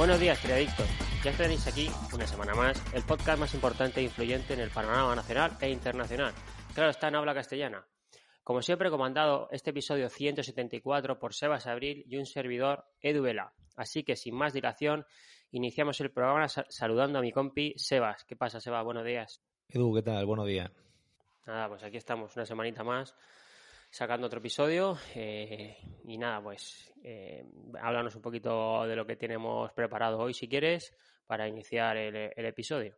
Buenos días, criadictos. Ya tenéis aquí, una semana más, el podcast más importante e influyente en el panorama nacional e internacional. Claro, está en habla castellana. Como siempre, comandado este episodio 174 por Sebas Abril y un servidor, Edu Vela. Así que, sin más dilación, iniciamos el programa saludando a mi compi Sebas. ¿Qué pasa, Sebas? Buenos días. Edu, ¿qué tal? Buenos días. Nada, pues aquí estamos, una semanita más sacando otro episodio. Eh, y nada, pues eh, háblanos un poquito de lo que tenemos preparado hoy, si quieres, para iniciar el, episodio.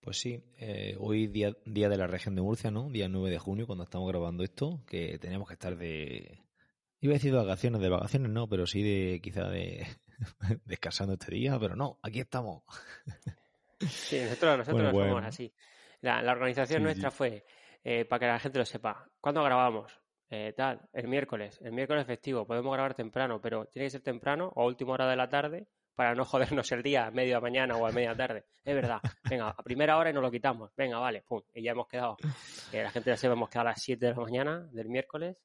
Pues sí, eh, hoy día, día de la región de Murcia, ¿no? Día 9 de junio, cuando estamos grabando esto, que teníamos que estar de... Iba a decir de vacaciones, de vacaciones no, pero sí de quizá de descansando este día, pero no, aquí estamos. Sí, nosotros, nosotros somos así. La, organización nuestra fue eh, para que la gente lo sepa. ¿Cuándo grabamos? Eh, tal, el miércoles. El miércoles festivo. Podemos grabar temprano, pero tiene que ser temprano o última hora de la tarde para no jodernos el día a media mañana o a media tarde. Es verdad. Venga, a primera hora y nos lo quitamos. Venga, vale, pum. Y ya hemos quedado. La gente ya sepa, hemos quedado a las 7 de la mañana del miércoles.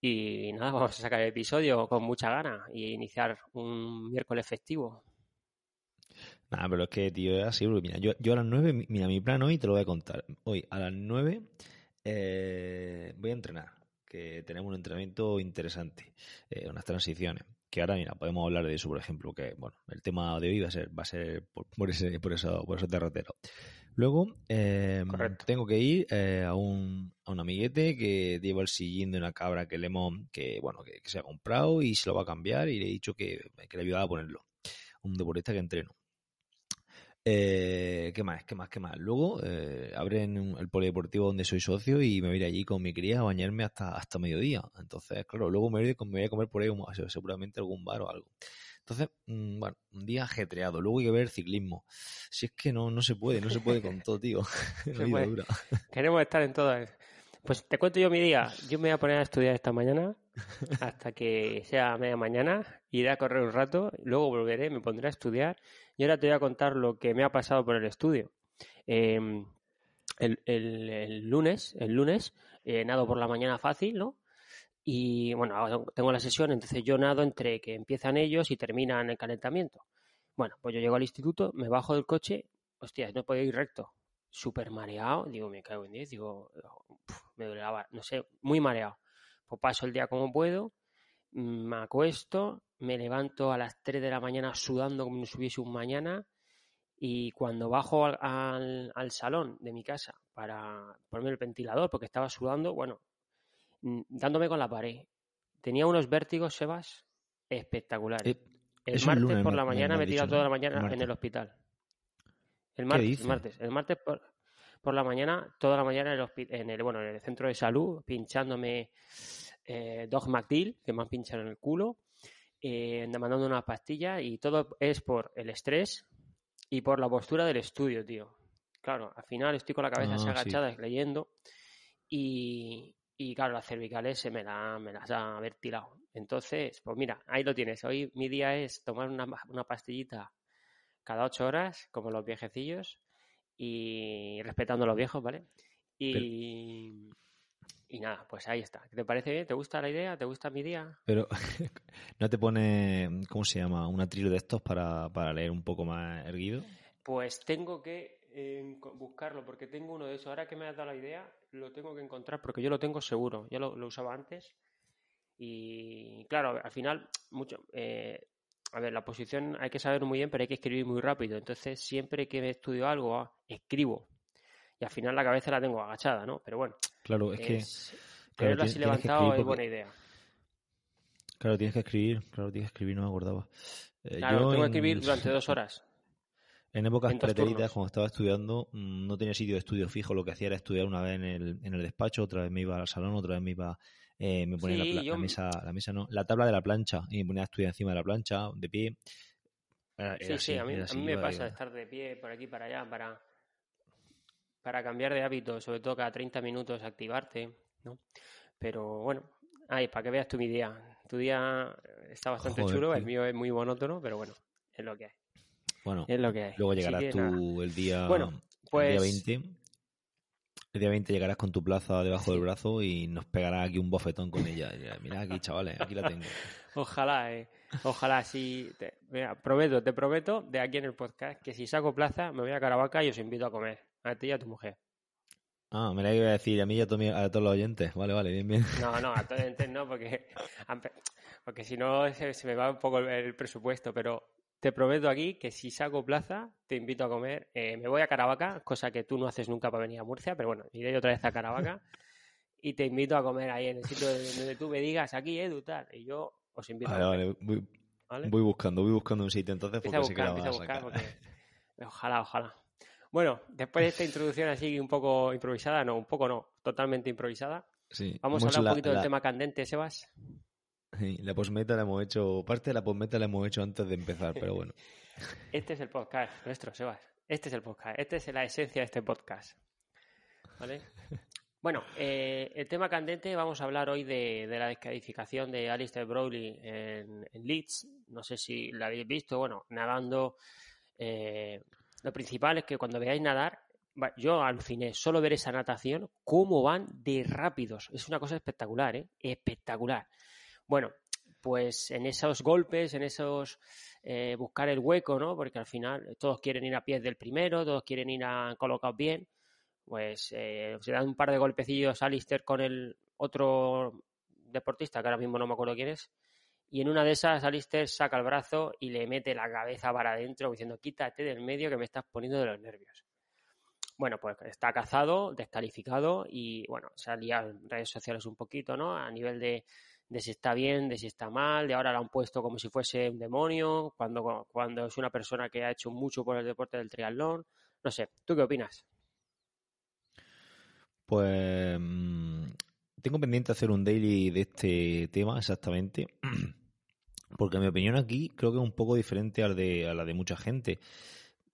Y nada, vamos a sacar el episodio con mucha gana y iniciar un miércoles festivo. Nada, pero es que, tío, es así, mira, yo, yo a las 9, mira, mi plan hoy te lo voy a contar. Hoy a las 9 eh, voy a entrenar, que tenemos un entrenamiento interesante, eh, unas transiciones. Que ahora, mira, podemos hablar de eso, por ejemplo, que, bueno, el tema de hoy va a ser, va a ser por, ese, por, eso, por ese derrotero. Luego, eh, tengo que ir eh, a, un, a un amiguete que lleva el sillín de una cabra que le hemos, que, bueno, que, se ha comprado y se lo va a cambiar y le he dicho que, que le ayudaba a ponerlo. Un deportista que entreno. Eh, ¿Qué más? ¿Qué más? ¿Qué más? Luego eh, abren el polideportivo donde soy socio y me voy a ir allí con mi cría a bañarme hasta, hasta mediodía. Entonces, claro, luego me voy, a, me voy a comer por ahí seguramente algún bar o algo. Entonces, mm, bueno, un día ajetreado. Luego hay que ver ciclismo. Si es que no, no se puede, no se puede con todo, tío. Queremos estar en todo. Pues te cuento yo mi día. Yo me voy a poner a estudiar esta mañana hasta que sea media mañana. Iré a correr un rato, luego volveré, me pondré a estudiar. Y ahora te voy a contar lo que me ha pasado por el estudio. Em, el, lunes, el lunes, he nado por la mañana fácil, ¿no? Y bueno, tengo la sesión, entonces yo nado entre que empiezan ellos y terminan el calentamiento. Bueno, pues yo llego al instituto, me bajo del coche, hostias, no puedo ir recto súper mareado, digo, me cago en 10, digo, me duele no sé, muy mareado. Pues paso el día como puedo, me acuesto, me levanto a las 3 de la mañana sudando como si subiese un mañana y cuando bajo al, al, salón de mi casa para ponerme el ventilador porque estaba sudando, bueno, mm, dándome con la pared. Tenía unos vértigos, Sebas, espectaculares. Eh, el martes por la mañana me he tirado toda la mañana en el hospital. El martes, el martes, el martes por, la mañana, toda la mañana en el, bueno, en el centro de salud, pinchándome eh, Dogmactil, que me han pinchado en el culo, eh, mandando una pastilla y todo es por el estrés y por la postura del estudio, tío. Claro, al final estoy con la cabeza así ah, agachada leyendo y, y claro, las cervicales se me, la, me las ha haber tirado. Entonces, pues mira, ahí lo tienes. Hoy mi día es tomar una, una pastillita cada ocho horas, como los viejecillos, y respetando a los viejos, ¿vale? Y, y nada, pues ahí está. ¿Te parece bien? ¿Te gusta la idea? ¿Te gusta mi día? Pero, ¿no te pone, ¿cómo se llama? ¿Un atril de estos para, leer un poco más erguido? Pues tengo que eh, buscarlo, porque tengo uno de esos. Ahora que me has dado la idea, lo tengo que encontrar, porque yo lo tengo seguro. Ya lo, usaba antes. Y claro, al final, mucho, eh, a ver, la posición hay que saber muy bien, pero hay que escribir muy rápido. Entonces, siempre que me estudio algo, ah, escribo. Y al final la cabeza la tengo agachada, ¿no? Pero bueno. Claro, es, que. Tenerlo así levantado es buena idea. Claro, tienes que escribir, claro, tienes que escribir, no me acordaba. Eh, Claro, yo tengo que en- escribir durante dos horas. En épocas pretéritas, cuando estaba estudiando, mm, no tenía sitio de estudio fijo. Lo que hacía era estudiar una vez en el, en el despacho, otra vez me iba al salón, otra vez me iba, eh, me ponía la, Sí, pla- yo- la mesa, la mesa no, la tabla de la plancha y me ponía a estudiar encima de la plancha, de pie. Era, Sí, era sí, así, a mí, a así, mí me pasa iba. estar de pie por aquí para allá para, para cambiar de hábito, sobre todo cada 30 minutos activarte, ¿no? Pero bueno, ay, para que veas tú mi día. Tu día está bastante Joder, chulo, el mío es muy monótono, pero bueno, es lo que hay. Bueno, Es lo que hay. luego llegarás tú el día, Bueno, el pues día 20. El día 20 llegarás con tu plaza debajo del brazo y nos pegarás aquí un bofetón con ella. Mira aquí, chavales, aquí la tengo. ojalá, eh, ojalá sí. Te, mira, prometo, te prometo de aquí en el podcast que si saco plaza me voy a Caravaca y os invito a comer, a ti y a tu mujer. Ah, me la iba a decir a mí y a, to- a todos los oyentes. Vale, vale, bien, bien. No, no, a todos entes no, porque, porque si no se, se me va un poco el, el presupuesto, pero te prometo aquí que si saco plaza, te invito a comer. Eh, me voy a Caravaca, cosa que tú no haces nunca para venir a Murcia, pero bueno, iré otra vez a Caravaca y te invito a comer ahí en el sitio donde tú me digas, aquí Edu, tal, y yo os invito Vale, a comer. vale. Voy, ¿vale? voy buscando, voy buscando un sitio entonces porque sé que la a vas a buscar, sacar. porque ojalá, ojalá. Bueno, después de esta introducción así un poco improvisada, no, un poco no, totalmente improvisada, Sí, vamos a hablar un la- poquito del tema candente, Sebas. sí, La postmeta la hemos hecho, parte de la postmeta la hemos hecho antes de empezar, pero bueno. Este es el podcast nuestro, Sebas. Este es el podcast. Esta es la esencia de este podcast. ¿Vale? Bueno, eh, el tema candente, vamos a hablar hoy de, de la descalificación de Alistair Browley en, en Leeds. No sé si la habéis visto. Bueno, nadando. eh, lo principal es que cuando veáis nadar, yo aluciné solo ver esa natación, cómo van de rápidos. Es una cosa espectacular, ¿eh? Espectacular. Bueno, pues en esos golpes, en esos eh, buscar el hueco, ¿no? Porque al final todos quieren ir a pies del primero, todos quieren ir a colocados bien. Pues eh, se dan un par de golpecillos a Alistair con el otro deportista, que ahora mismo no me acuerdo quién es. Y en una de esas, Alistair saca el brazo y le mete la cabeza para adentro, diciendo: Quítate del medio que me estás poniendo de los nervios. Bueno, pues está cazado, descalificado y bueno, se ha liado en redes sociales un poquito, ¿no? A nivel de, de si está bien, de si está mal, de ahora lo han puesto como si fuese un demonio, cuando, cuando es una persona que ha hecho mucho por el deporte del triatlón. No sé, ¿tú qué opinas? Pues mm, tengo pendiente hacer un daily de este tema exactamente. Porque mi opinión aquí creo que es un poco diferente al de, a la de mucha gente.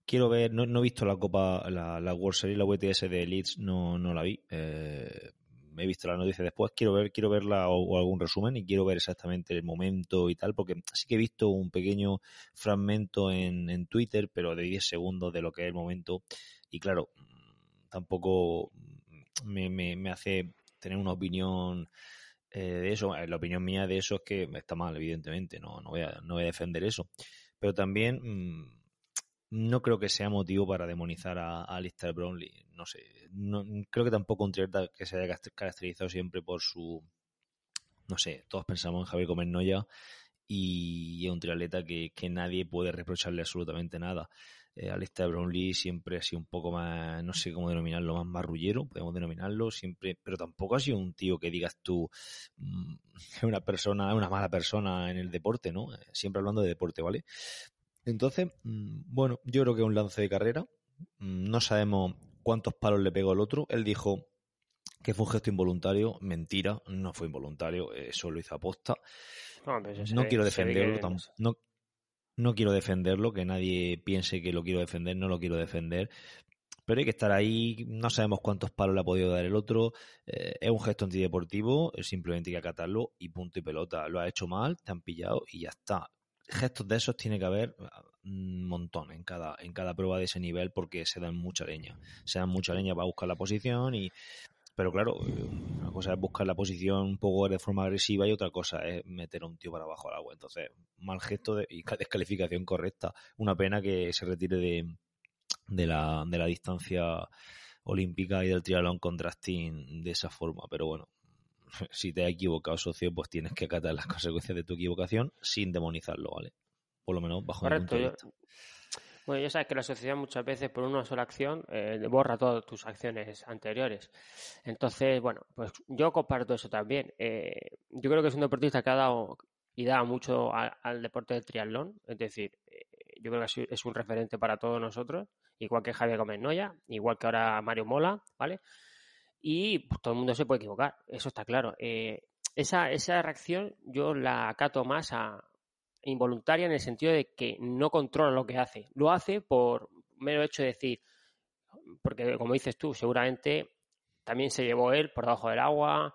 Quiero ver, no, he visto la Copa, la, la World Series, la WTS de Leeds, no, no la vi. Eh, he visto la noticia después, quiero ver, quiero verla o, algún resumen y quiero ver exactamente el momento y tal, porque sí que he visto un pequeño fragmento en, Twitter, pero de 10 segundos de lo que es el momento. Y claro, tampoco me hace tener una opinión eh, de eso. Eh, La opinión mía de eso es que está mal, evidentemente, no, no, voy, a, no voy a defender eso. Pero también mmm, no creo que sea motivo para demonizar a, a Alistair Brownlee. No sé, no, creo que tampoco un triatleta que se haya caracterizado siempre por su... No sé, todos pensamos en Javier Gómez Noya y es un triatleta que, que nadie puede reprocharle absolutamente nada. Eh, Alistair Brownlee siempre ha sido un poco más, no sé cómo denominarlo, más marrullero, podemos denominarlo, siempre, pero tampoco ha sido un tío que digas tú, mmm, es una persona, es una mala persona en el deporte, ¿no? Siempre hablando de deporte, ¿vale? Entonces, mmm, bueno, yo creo que es un lance de carrera, mmm, no sabemos cuántos palos le pegó el otro, él dijo que fue un gesto involuntario, mentira, no fue involuntario, eso lo hizo aposta. No, no quiero defenderlo, que... no, no quiero defenderlo, que nadie piense que lo quiero defender, no lo quiero defender. Pero hay que estar ahí, no sabemos cuántos palos le ha podido dar el otro. Eh, es un gesto antideportivo, simplemente hay que acatarlo y punto y pelota. Lo has hecho mal, te han pillado y ya está. Gestos de esos tiene que haber un montón en cada, en cada prueba de ese nivel porque se dan mucha leña. Se dan mucha leña para buscar la posición y. Pero claro, una cosa es buscar la posición un poco de forma agresiva y otra cosa es meter a un tío para abajo al agua. Entonces, mal gesto de, y descalificación correcta. Una pena que se retire de, de, la, de la distancia olímpica y del triatlón con drafting de esa forma. Pero bueno, si te has equivocado, socio, pues tienes que acatar las consecuencias de tu equivocación sin demonizarlo, ¿vale? Por lo menos bajo Correcto, mi punto de vista. Yo, bueno, ya sabes que la sociedad muchas veces por una sola acción eh, borra todas tus acciones anteriores. Entonces, bueno, pues yo comparto eso también. Eh, yo creo que es un deportista que ha dado y da mucho al deporte del triatlón. Es decir, eh, yo creo que es un referente para todos nosotros, igual que Javier Gómez Noya, igual que ahora Mario Mola, ¿vale? Y pues, todo el mundo se puede equivocar, eso está claro. Esa, esa reacción yo la acato más a involuntaria en el sentido de que no controla lo que hace. Lo hace por mero hecho de decir, porque como dices tú, seguramente también se llevó él por debajo del agua,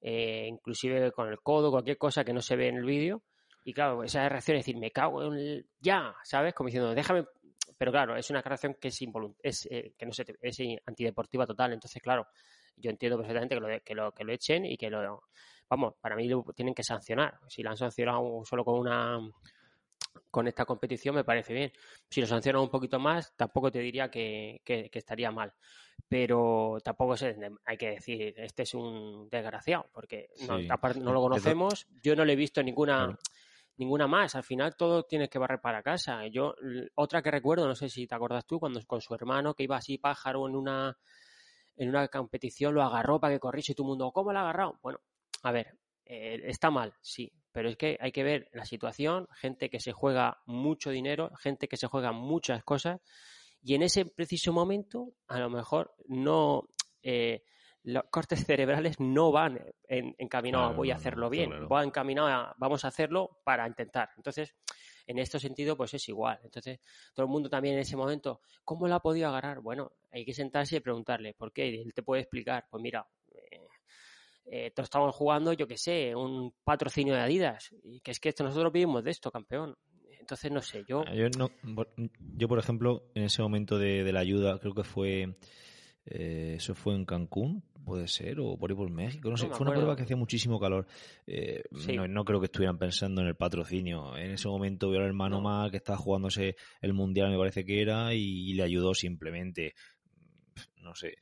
eh, inclusive con el codo, cualquier cosa que no se ve en el vídeo. Y claro, esa reacción es decir, me cago en el... ya, ¿sabes? Como diciendo, déjame... Pero claro, es una reacción que es, es eh, que no se es antideportiva total. Entonces, claro, yo entiendo perfectamente que lo, que lo, que lo echen y que lo... Vamos, para mí lo tienen que sancionar. Si la han sancionado solo con una con esta competición me parece bien. Si lo sancionan un poquito más, tampoco te diría que, estaría mal. Pero tampoco se, hay que decir, este es un desgraciado, porque no, aparte no lo conocemos. Yo no le he visto ninguna, ninguna más. Al final todo tienes que barrer para casa. Yo, otra que recuerdo, no sé si te acuerdas tú, cuando con su hermano que iba así pájaro en una en una competición lo agarró para que corriese y todo el mundo, ¿cómo lo ha agarrado? Bueno, a ver, eh, está mal, sí, pero es que hay que ver la situación, gente que se juega mucho dinero, gente que se juega muchas cosas y en ese preciso momento a lo mejor no... Eh, los cortes cerebrales no van encaminados a voy a hacerlo bien, van encaminados a vamos a hacerlo para intentar. Entonces, en este sentido, pues es igual. Entonces, todo el mundo también en ese momento, ¿cómo lo ha podido agarrar? Bueno, hay que sentarse y preguntarle, ¿por qué? él te puede explicar, pues mira, eh, estamos jugando, yo que sé, un patrocinio de Adidas. Y que es que esto, nosotros vivimos de esto, campeón. Entonces, no sé, yo... Yo, no, yo por ejemplo, en ese momento de, la ayuda, creo que fue... Eh, eso fue en Cancún, puede ser, o por ahí por México, no sé, fue una prueba que hacía muchísimo calor. Eh, no, creo que estuvieran pensando en el patrocinio. En ese momento vio al hermano mal que estaba jugándose el mundial, me parece que era, y le ayudó simplemente. No sé,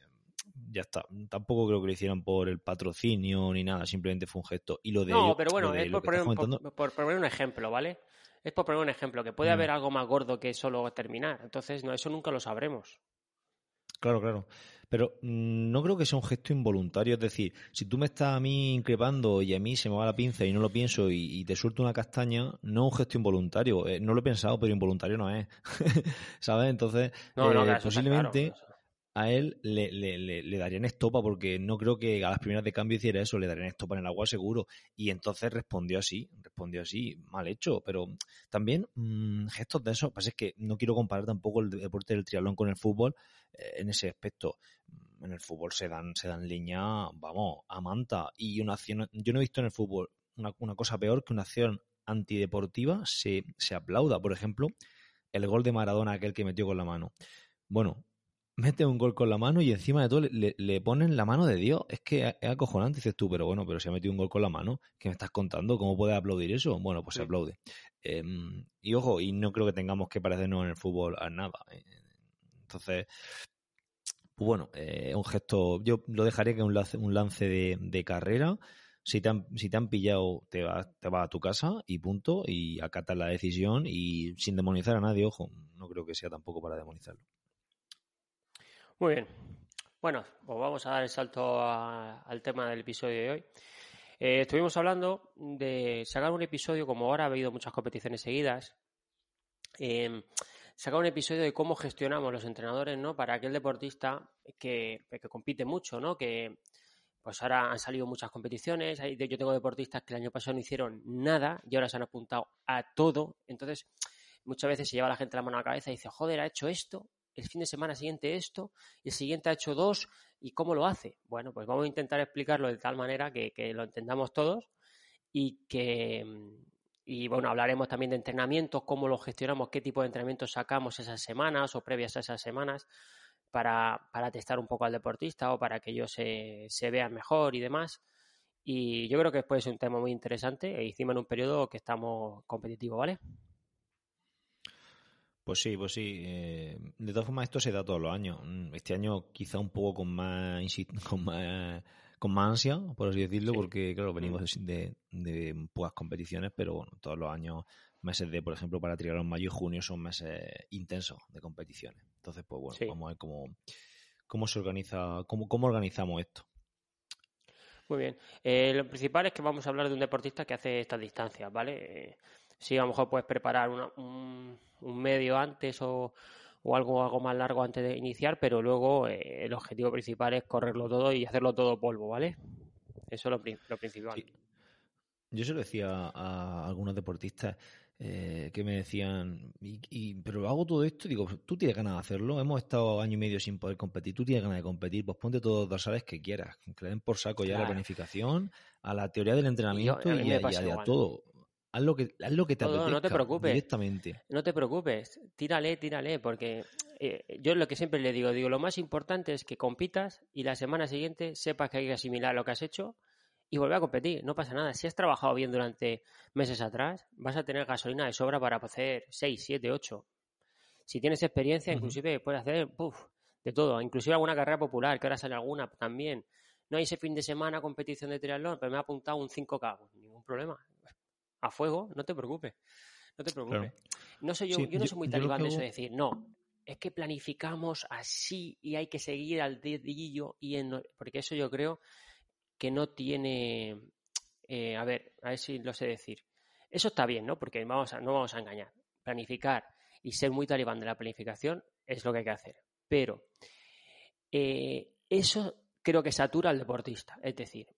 ya está. Tampoco creo que lo hicieran por el patrocinio ni nada, simplemente fue un gesto. Y lo de no, pero bueno, es por poner, un, ejemplo, ¿vale? Es por poner un ejemplo, que puede mm. haber algo más gordo que solo terminar. Entonces, no, eso nunca lo sabremos. Claro, claro. Pero mm, no creo que sea un gesto involuntario. Es decir, si tú me estás a mí increpando y a mí se me va la pinza y no lo pienso y, te suelto una castaña, no es un gesto involuntario. Eh, no lo he pensado, pero involuntario no es. ¿Sabes? Entonces, eh, posiblemente a él le, le, le, darían estopa porque no creo que a las primeras de cambio hiciera eso, le darían estopa en el agua seguro. Y entonces respondió así, respondió así, mal hecho, pero también mmm, gestos de eso, pasa es que no quiero comparar tampoco el deporte del triatlón con el fútbol eh, en ese aspecto. En el fútbol se dan, se dan línea, vamos, a manta. Y una acción, yo no he visto en el fútbol una, una cosa peor que una acción antideportiva se, se aplauda. Por ejemplo, el gol de Maradona, aquel que metió con la mano. Bueno, mete un gol con la mano y encima de todo le, ponen la mano de Dios. Es que es acojonante, dices tú, pero bueno, pero si ha metido un gol con la mano, ¿qué me estás contando? ¿Cómo puedes aplaudir eso? Bueno, pues se aplaude. Em, y ojo, y no creo que tengamos que parecernos en el fútbol a nada. Eh, entonces, pues bueno, eh, un gesto, yo lo dejaría que un lance, un lance de, carrera. Si te, han, si te han pillado, te vas, te vas a tu casa y punto, y acatas la decisión y sin demonizar a nadie, ojo, no creo que sea tampoco para demonizarlo. Muy bien. Bueno, pues vamos a dar el salto al tema del episodio de hoy. Eh, estuvimos hablando de sacar un episodio, como ahora ha habido muchas competiciones seguidas, eh, sacar un episodio de cómo gestionamos los entrenadores, ¿no? Para aquel deportista que, que compite mucho, ¿no? Que pues ahora han salido muchas competiciones. Yo tengo deportistas que el año pasado no hicieron nada y ahora se han apuntado a todo. Entonces, muchas veces se lleva la gente la mano a la cabeza y dice, joder, ha hecho esto el fin de semana siguiente esto, y el siguiente ha hecho dos, ¿y cómo lo hace? Bueno, pues vamos a intentar explicarlo de tal manera que, lo entendamos todos y que, y bueno, hablaremos también de entrenamientos, cómo lo gestionamos, qué tipo de entrenamientos sacamos esas semanas o previas a esas semanas para, para testar un poco al deportista o para que ellos se, se vean mejor y demás. Y yo creo que puede ser un tema muy interesante e encima en un periodo que estamos competitivos, ¿vale? Pues sí, pues sí. Eh, de todas formas, esto se da todos los años. Mm, este año quizá un poco con más, con más, con más ansia, por así decirlo, porque claro, venimos mm. de, de, pocas competiciones, pero bueno, todos los años, meses de, por ejemplo, para en mayo y junio son meses intensos de competiciones. Entonces, pues bueno, vamos a ver cómo, cómo se organiza, cómo, cómo organizamos esto. Muy bien. Eh, lo principal es que vamos a hablar de un deportista que hace estas distancias, ¿vale? Eh, sí, a lo mejor puedes preparar un, medio antes o, algo, algo más largo antes de iniciar, pero luego eh, el objetivo principal es correrlo todo y hacerlo todo polvo, ¿vale? Eso es lo, principal. Yo se lo decía a algunos deportistas, eh, que me decían, y, pero hago todo esto, digo, tú tienes ganas de hacerlo, hemos estado año y medio sin poder competir, tú tienes ganas de competir, pues ponte todos los dorsales que quieras, que den por saco ya la planificación, a la teoría del entrenamiento y, a, todo. Haz lo que, haz lo que te apetezca, no te preocupes. directamente. No te preocupes, tírale, tírale, porque eh, yo lo que siempre le digo, digo, lo más importante es que compitas y la semana siguiente sepas que hay que asimilar lo que has hecho y volver a competir. No pasa nada. Si has trabajado bien durante meses atrás, vas a tener gasolina de sobra para hacer 6, 7, 8. Si tienes experiencia, inclusive puedes hacer de todo. Inclusive alguna carrera popular, que ahora sale alguna también. No hay ese fin de semana competición de triatlón, pero me ha apuntado un 5K. Ningún problema. A fuego, no te preocupes. No te preocupes. No sé, yo, yo no soy muy talibán de eso de decir, no, es que planificamos así y hay que seguir al dedillo y en, porque eso yo creo que no tiene, eh, a ver, a ver si lo sé decir. Eso está bien, ¿no? Porque vamos a, no vamos a engañar. Planificar y ser muy talibán de la planificación es lo que hay que hacer. Pero eh, eso creo que satura al deportista. Es decir,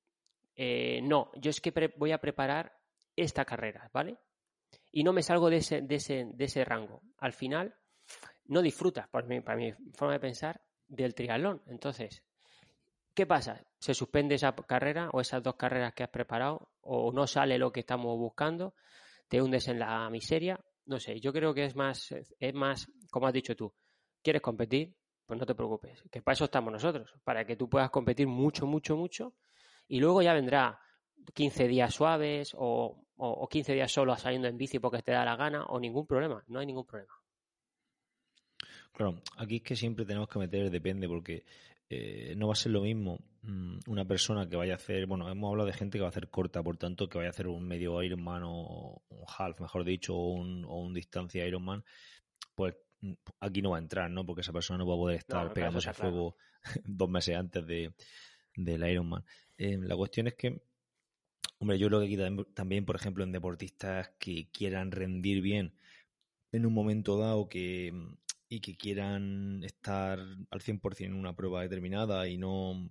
eh, no, yo es que voy a preparar esta carrera, ¿vale? Y no me salgo de ese, de ese, de ese rango. Al final, no disfrutas, por mi, para mi forma de pensar, del triatlón. Entonces, ¿Qué pasa? Se suspende esa carrera o esas dos carreras que has preparado o no sale lo que estamos buscando, te hundes en la miseria. No sé, yo creo que es más, es más, como has dicho tú, ¿quieres competir? Pues no te preocupes, que para eso estamos nosotros, para que tú puedas competir mucho, mucho, mucho y luego ya vendrá 15 días suaves o, o 15 días solo saliendo en bici porque te da la gana o ningún problema, no hay ningún problema. Claro, aquí es que siempre tenemos que meter depende, porque eh, no va a ser lo mismo mm, una persona que vaya a hacer, bueno, hemos hablado de gente que va a hacer corta, por tanto, que vaya a hacer un medio Ironman o un half, mejor dicho, o un, o un distancia Ironman, pues mm, aquí no va a entrar, ¿no? Porque esa persona no va a poder estar pegándose a fuego dos meses antes de, del Ironman. Eh, la cuestión es que, hombre, yo creo que aquí también, por ejemplo, en deportistas que quieran rendir bien en un momento dado que y que quieran estar al 100% en una prueba determinada y no.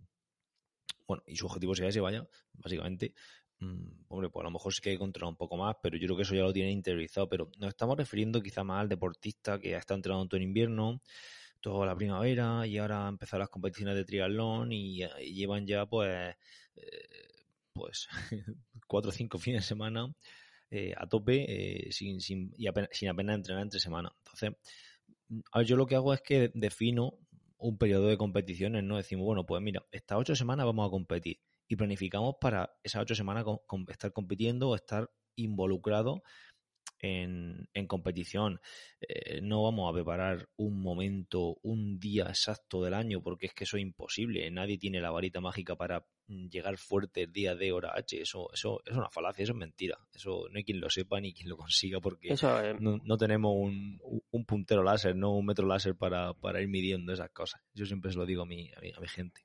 Bueno, y su objetivo sea ese, vaya, básicamente. Mm, hombre, pues a lo mejor sí que hay que controlar un poco más, pero yo creo que eso ya lo tiene interiorizado. Pero nos estamos refiriendo quizá más al deportista que ha estado entrenando todo el invierno, toda la primavera y ahora han empezado las competiciones de triatlón y, llevan ya pues. Eh, pues cuatro o cinco fines de semana eh, a tope eh, sin, sin, y sin apenas entrenar entre semana. Entonces, yo lo que hago es que defino un periodo de competiciones, ¿no? Decimos, bueno, pues mira, estas ocho semanas vamos a competir y planificamos para esas ocho semanas estar compitiendo o estar involucrado en, competición. Eh, no vamos a preparar un momento, un día exacto del año, porque es que eso es imposible. Nadie tiene la varita mágica para mm, llegar fuerte el día de hora H. Eso, eso, es una falacia, eso es mentira. Eso no hay quien lo sepa ni quien lo consiga, porque eh, no, tenemos un, puntero láser, no un metro láser para, ir midiendo esas cosas. Yo siempre se lo digo a mi, a mi gente.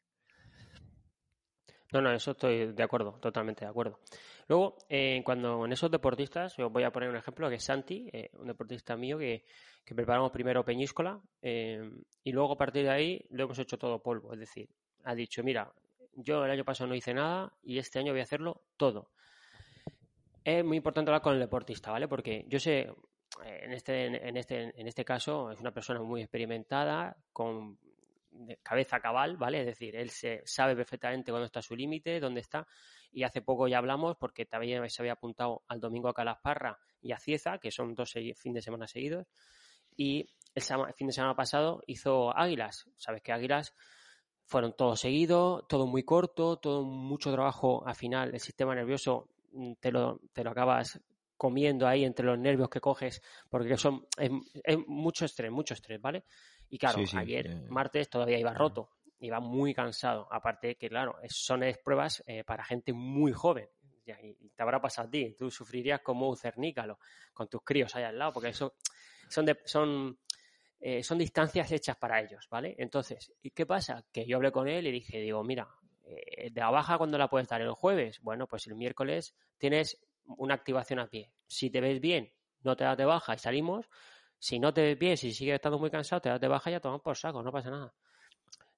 No, no, eso estoy de acuerdo, totalmente de acuerdo. Luego, eh, cuando en esos deportistas, os voy a poner un ejemplo, que es Santi, eh, un deportista mío que, preparamos primero Peñíscola eh, y luego a partir de ahí lo hemos hecho todo polvo. Es decir, ha dicho, mira, yo el año pasado no hice nada y este año voy a hacerlo todo. Es muy importante hablar con el deportista, ¿vale? Porque yo sé, en este, en este, en este caso, es una persona muy experimentada, con de cabeza cabal, ¿vale? Es decir, él se sabe perfectamente cuándo está su límite, dónde está. Y hace poco ya hablamos, porque también se había apuntado al domingo a Calasparra y a Cieza, que son dos fines de semana seguidos. Y el, fin de semana pasado hizo Águilas. Sabes que Águilas fueron todos seguidos, todo muy corto, todo mucho trabajo al final. El sistema nervioso mm, te lo, te lo acabas comiendo ahí entre los nervios que coges, porque son es mucho estrés, mucho estrés, ¿vale? Y claro, ayer, eh, martes, todavía iba roto, iba muy cansado. Aparte que, claro, son pruebas eh, para gente muy joven. Y te habrá pasado a ti, tú sufrirías como un cernícalo con tus críos ahí al lado, porque eso son, son, eh, son distancias hechas para ellos, ¿vale? Entonces, ¿y qué pasa? Que yo hablé con él y dije, digo, mira, eh, de la baja, ¿cuándo la puedes dar? ¿El jueves? Bueno, pues el miércoles tienes una activación a pie. Si te ves bien, no te das de baja y salimos. Si no te ves bien, si sigues estando muy cansado, te das de baja y ya tomamos por saco, no pasa nada.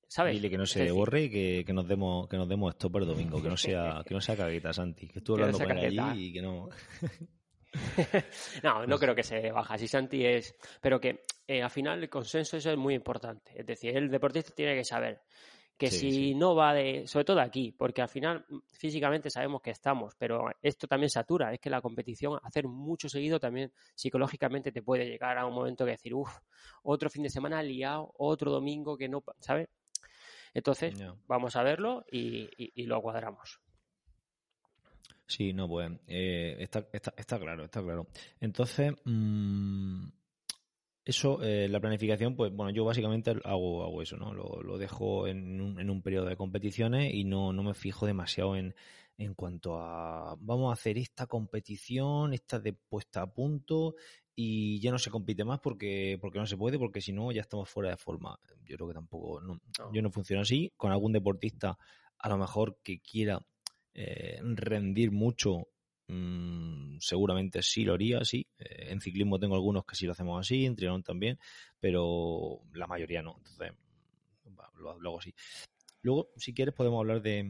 ¿Sabes? Dile que no se borre y que, nos demos que nos demos esto para el domingo, que no sea que no sea cagueta, Santi, que estuve hablando con él allí y que no no, no creo que se baja. Si Santi es. Pero que eh, al final el consenso eso es muy importante. Es decir, el deportista tiene que saber que si no va de. Sobre todo aquí, porque al final físicamente sabemos que estamos, pero esto también satura. Es que la competición, hacer mucho seguido también psicológicamente te puede llegar a un momento que decir, uff, otro fin de semana liado, otro domingo que no. ¿Sabes? Entonces, vamos a verlo y, lo cuadramos. Sí, no, pues eh, está, está, está, claro, está claro. Entonces, mmm, eso, eh, la planificación, pues bueno, yo básicamente hago, hago eso, ¿no? Lo, lo dejo en un, en un, periodo de competiciones y no, no me fijo demasiado en, en cuanto a vamos a hacer esta competición, esta de puesta a punto y ya no se compite más porque, porque no se puede, porque si no ya estamos fuera de forma. Yo creo que tampoco, no, yo no funciona así. Con algún deportista a lo mejor que quiera eh, rendir mucho, mmm, seguramente sí lo haría, sí. Eh, en ciclismo tengo algunos que sí lo hacemos así, en triatlón también, pero la mayoría no. Entonces, lo, lo hago así. Luego, si quieres, podemos hablar de,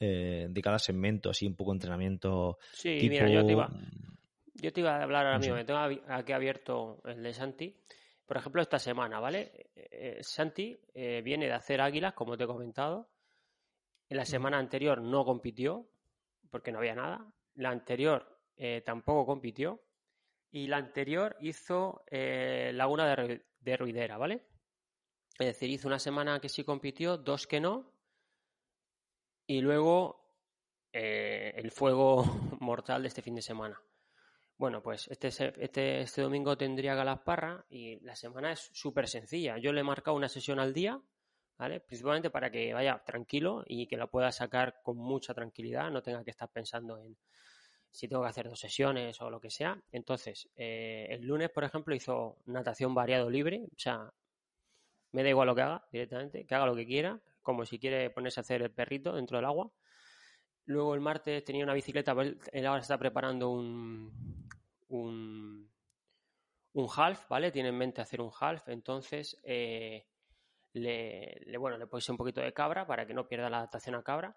eh, de cada segmento, así un poco de entrenamiento. Sí, mira, yo te iba, yo te iba a hablar ahora mismo, me tengo aquí abierto el de Santi. Por ejemplo, esta semana, ¿vale? Eh, Santi eh, viene de hacer águilas, como te he comentado. En la semana anterior no compitió, porque no había nada. La anterior tampoco compitió. Y la anterior hizo Laguna de, de Ruidera, ¿vale? Es decir, hizo una semana que sí compitió, dos que no, y luego eh, el fuego mortal de este fin de semana. Bueno, pues este, este, este domingo tendría Galasparra y la semana es súper sencilla. Yo le he marcado una sesión al día, ¿vale? Principalmente para que vaya tranquilo y que lo pueda sacar con mucha tranquilidad, no tenga que estar pensando en si tengo que hacer dos sesiones o lo que sea. Entonces, eh, el lunes, por ejemplo, hizo natación variado libre, o sea, me da igual lo que haga directamente, que haga lo que quiera, como si quiere ponerse a hacer el perrito dentro del agua. Luego el martes tenía una bicicleta, pues él ahora está preparando un, un, half, ¿vale? Tiene en mente hacer un half, entonces eh, le, bueno, le puse un poquito de cabra para que no pierda la adaptación a cabra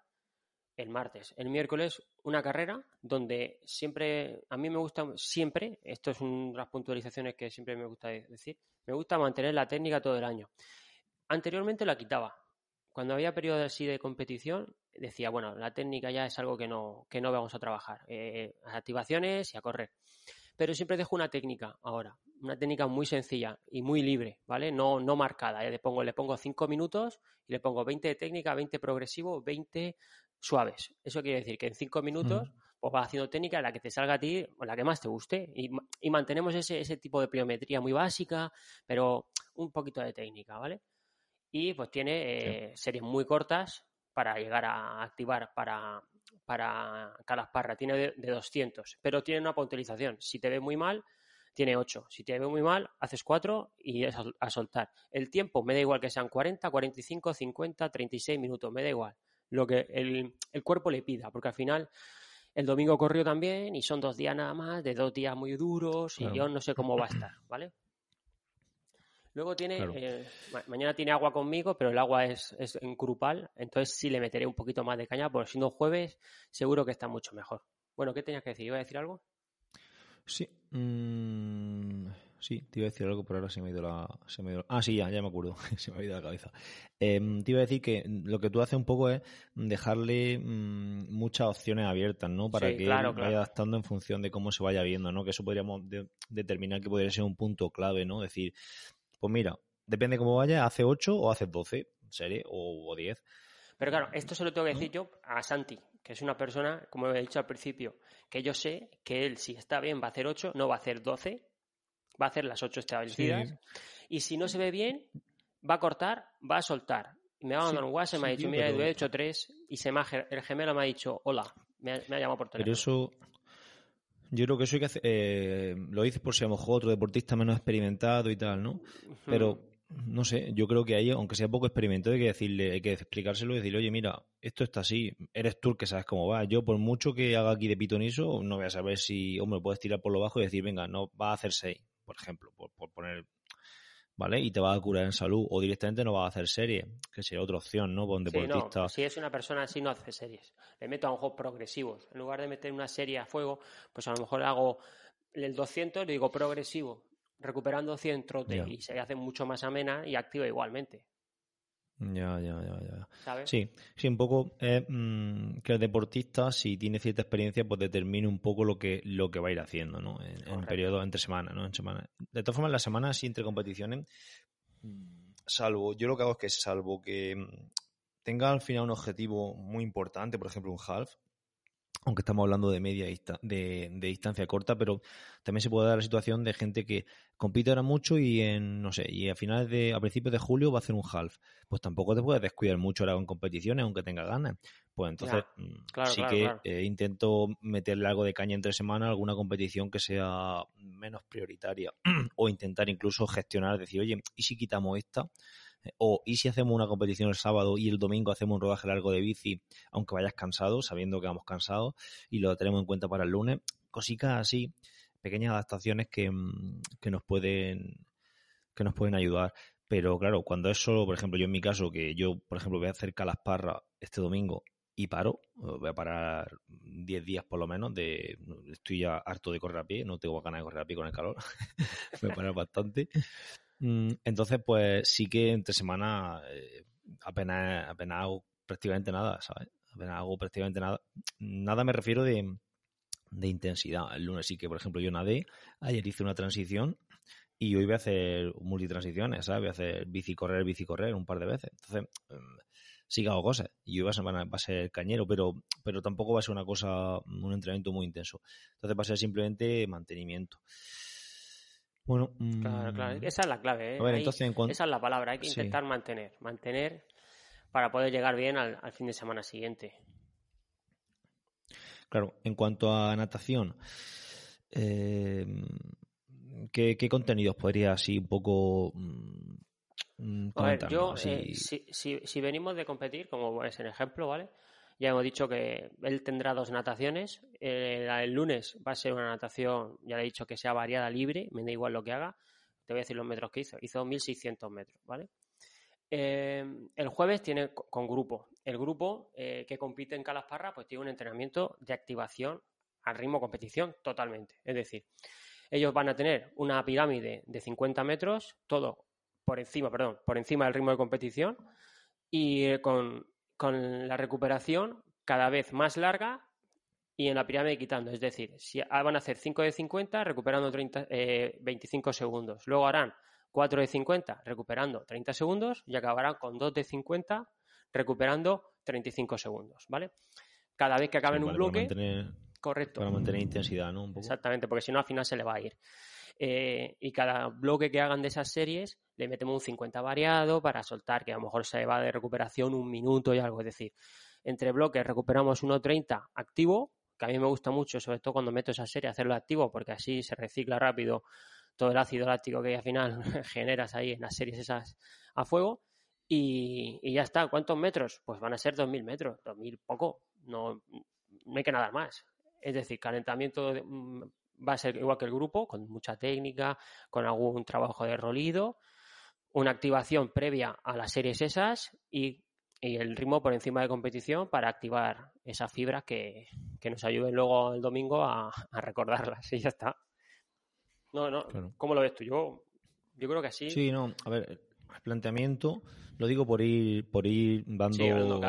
el martes. El miércoles una carrera donde siempre, a mí me gusta siempre, esto es una de las puntualizaciones que siempre me gusta decir, me gusta mantener la técnica todo el año. Anteriormente la quitaba, cuando había periodos así de competición, decía, bueno, la técnica ya es algo que no, que no vamos a trabajar. Eh, activaciones y a correr. Pero siempre dejo una técnica ahora, una técnica muy sencilla y muy libre, ¿vale? No, no marcada. Le pongo, le pongo 5 minutos y le pongo 20 de técnica, 20 progresivo, 20 suaves. Eso quiere decir que en 5 minutos pues vas haciendo técnica la que te salga a ti o la que más te guste. Y, y mantenemos ese, ese tipo de pliometría muy básica, pero un poquito de técnica, ¿vale? y pues tiene eh, series muy cortas para llegar a activar para, para Calasparra. Tiene de, 200, pero tiene una puntualización. Si te ve muy mal, tiene 8. Si te ve muy mal, haces 4 y es a, soltar. El tiempo me da igual que sean 40, 45, 50, 36 minutos, me da igual. Lo que el, el cuerpo le pida, porque al final el domingo corrió también y son dos días nada más, de dos días muy duros y yo no sé cómo va a estar, ¿vale? Luego tiene, eh, mañana tiene agua conmigo, pero el agua es, es, en Crupal, entonces sí le meteré un poquito más de caña, porque siendo jueves seguro que está mucho mejor. Bueno, ¿qué tenías que decir? ¿Iba a decir algo? Sí, mm, sí, te iba a decir algo, pero ahora se me ha ido la... Se me Ah, sí, ya, ya me acuerdo, se me ha ido la cabeza. Em, te iba a decir que lo que tú haces un poco es dejarle mm, muchas opciones abiertas, ¿no? Para que vaya adaptando en función de cómo se vaya viendo, ¿no? Que eso podríamos determinar que podría ser un punto clave, ¿no? Es decir, pues mira, depende cómo vaya, hace 8 o hace 12, serie, o, 10. Pero claro, esto se lo tengo que decir yo a Santi, que es una persona, como he dicho al principio, que yo sé que él, si está bien, va a hacer 8, no va a hacer 12, va a hacer las 8 establecidas. Y si no se ve bien, va a cortar, va a soltar. me ha mandado un WhatsApp y me ha dicho, mira, he hecho 3 y se me el gemelo me ha dicho, hola, me ha, llamado por teléfono. Pero eso, yo creo que eso hay que hacer, eh, lo dices por si a lo mejor otro deportista menos experimentado y tal, ¿no? Pero no sé, yo creo que ahí, aunque sea poco experimento, hay que decirle, hay que explicárselo y decirle, oye, mira, esto está así, eres tú que sabes cómo va. Yo, por mucho que haga aquí de pitoniso, no voy a saber si, hombre, puedes tirar por lo bajo y decir, venga, no, va a hacer 6, por ejemplo, por, poner, ¿vale? Y te va a curar en salud, o directamente no va a hacer serie, que sería otra opción, ¿no? Por un deportista. si es una persona así, no hace series. Le meto a un juego progresivos. En lugar de meter una serie a fuego, pues a lo mejor hago el 200, le digo progresivo recuperando 100 trote y se hace mucho más amena y activa igualmente. Ya, ya, ya, ya. Sí, sí, un poco es mm, que el deportista, si tiene cierta experiencia, pues determine un poco lo que, lo que va a ir haciendo, ¿no? En, en periodo entre semanas, ¿no? En semana. De todas formas, las semanas sí entre competiciones, salvo, yo lo que hago es que salvo que mm, tenga al final un objetivo muy importante, por ejemplo un half, aunque estamos hablando de media de, de, distancia corta, pero también se puede dar la situación de gente que compite ahora mucho y en, no sé, y a finales de, a principios de julio va a hacer un half. Pues tampoco te puedes descuidar mucho ahora con competiciones, aunque tenga ganas. Pues entonces mm, sí que eh, intento meterle algo de caña entre semana, alguna competición que sea menos prioritaria. o intentar incluso gestionar, decir, oye, ¿y si quitamos esta? O, ¿y si hacemos una competición el sábado y el domingo hacemos un rodaje largo de bici, aunque vayas cansado, sabiendo que vamos cansados, y lo tenemos en cuenta para el lunes? Cositas así, pequeñas adaptaciones que, mm, que nos pueden que nos pueden ayudar. Pero claro, cuando es solo, por ejemplo, yo en mi caso, que yo, por ejemplo, voy a hacer Calasparra este domingo y paro, voy a parar 10 días por lo menos, de estoy ya harto de correr a pie, no tengo ganas de correr a pie con el calor, a parar bastante. Mm, entonces, pues sí que entre semana eh, apenas, apenas hago prácticamente nada, ¿sabes? Apenas hago prácticamente nada. Nada me refiero de, de intensidad. El lunes sí que, por ejemplo, yo nadé, ayer hice una transición y hoy voy a hacer multitransiciones, ¿sabes? Voy a hacer bici correr, bici correr un par de veces. Entonces, em, sí que hago cosas. Y hoy va a, ser, va a ser cañero, pero, pero tampoco va a ser una cosa, un entrenamiento muy intenso. Entonces va a ser simplemente mantenimiento. Bueno, claro, claro. Mm, esa es la clave. ¿eh? Esa es la palabra. Hay que intentar mantener. Mantener para poder llegar bien al, fin de semana siguiente. Claro, en cuanto a natación, eh, ¿qué, contenidos podría así un poco mm, a ver, yo, eh, si, si, si, venimos de competir, como es el ejemplo, ¿vale? Ya hemos dicho que él tendrá dos nataciones. Eh, el lunes va a ser una natación, ya le he dicho que sea variada, libre, me da igual lo que haga. Te voy a decir los metros que hizo. Hizo 1600 metros, ¿vale? Eh, el jueves tiene con grupo. El grupo eh, que compite en Calasparra, pues tiene un entrenamiento de activación al ritmo competición totalmente. Es decir, ellos van a tener una pirámide de 50 metros, todo por encima, perdón, por encima del ritmo de competición y con con la recuperación cada vez más larga y en la pirámide quitando. Es decir, si van a hacer 5 de 50 recuperando 30, 25 eh, segundos. Luego harán 4 de 50 recuperando 30 segundos y acabarán con 2 de 50 recuperando 35 segundos. ¿Vale? Cada vez que acaben un bloque. correcto. Para mantener intensidad, ¿no? Exactamente, porque si no al final se le va a ir. Eh, y cada bloque que hagan de esas series le metemos un 50 variado para soltar, que a lo mejor se va de recuperación un minuto y algo. Es decir, entre bloques recuperamos 1.30 activo, que a mí me gusta mucho, sobre todo cuando meto esa serie, hacerlo activo, porque así se recicla rápido todo el ácido láctico que al final generas ahí en las series esas a fuego. Y, y, ya está. ¿Cuántos metros? Pues van a ser 2.000 metros. 2.000 poco. No, no hay que nadar más. Es decir, calentamiento mm, va a ser igual que el grupo, con mucha técnica, con algún trabajo de rolido, una activación previa a las series esas y, el ritmo por encima de competición para activar esa fibra que, nos ayuden luego el domingo a, recordarlas y ya está. No, no, ¿cómo lo ves tú? Yo, yo creo que así. Sí, no, a ver, el planteamiento, lo digo por ir, por ir dando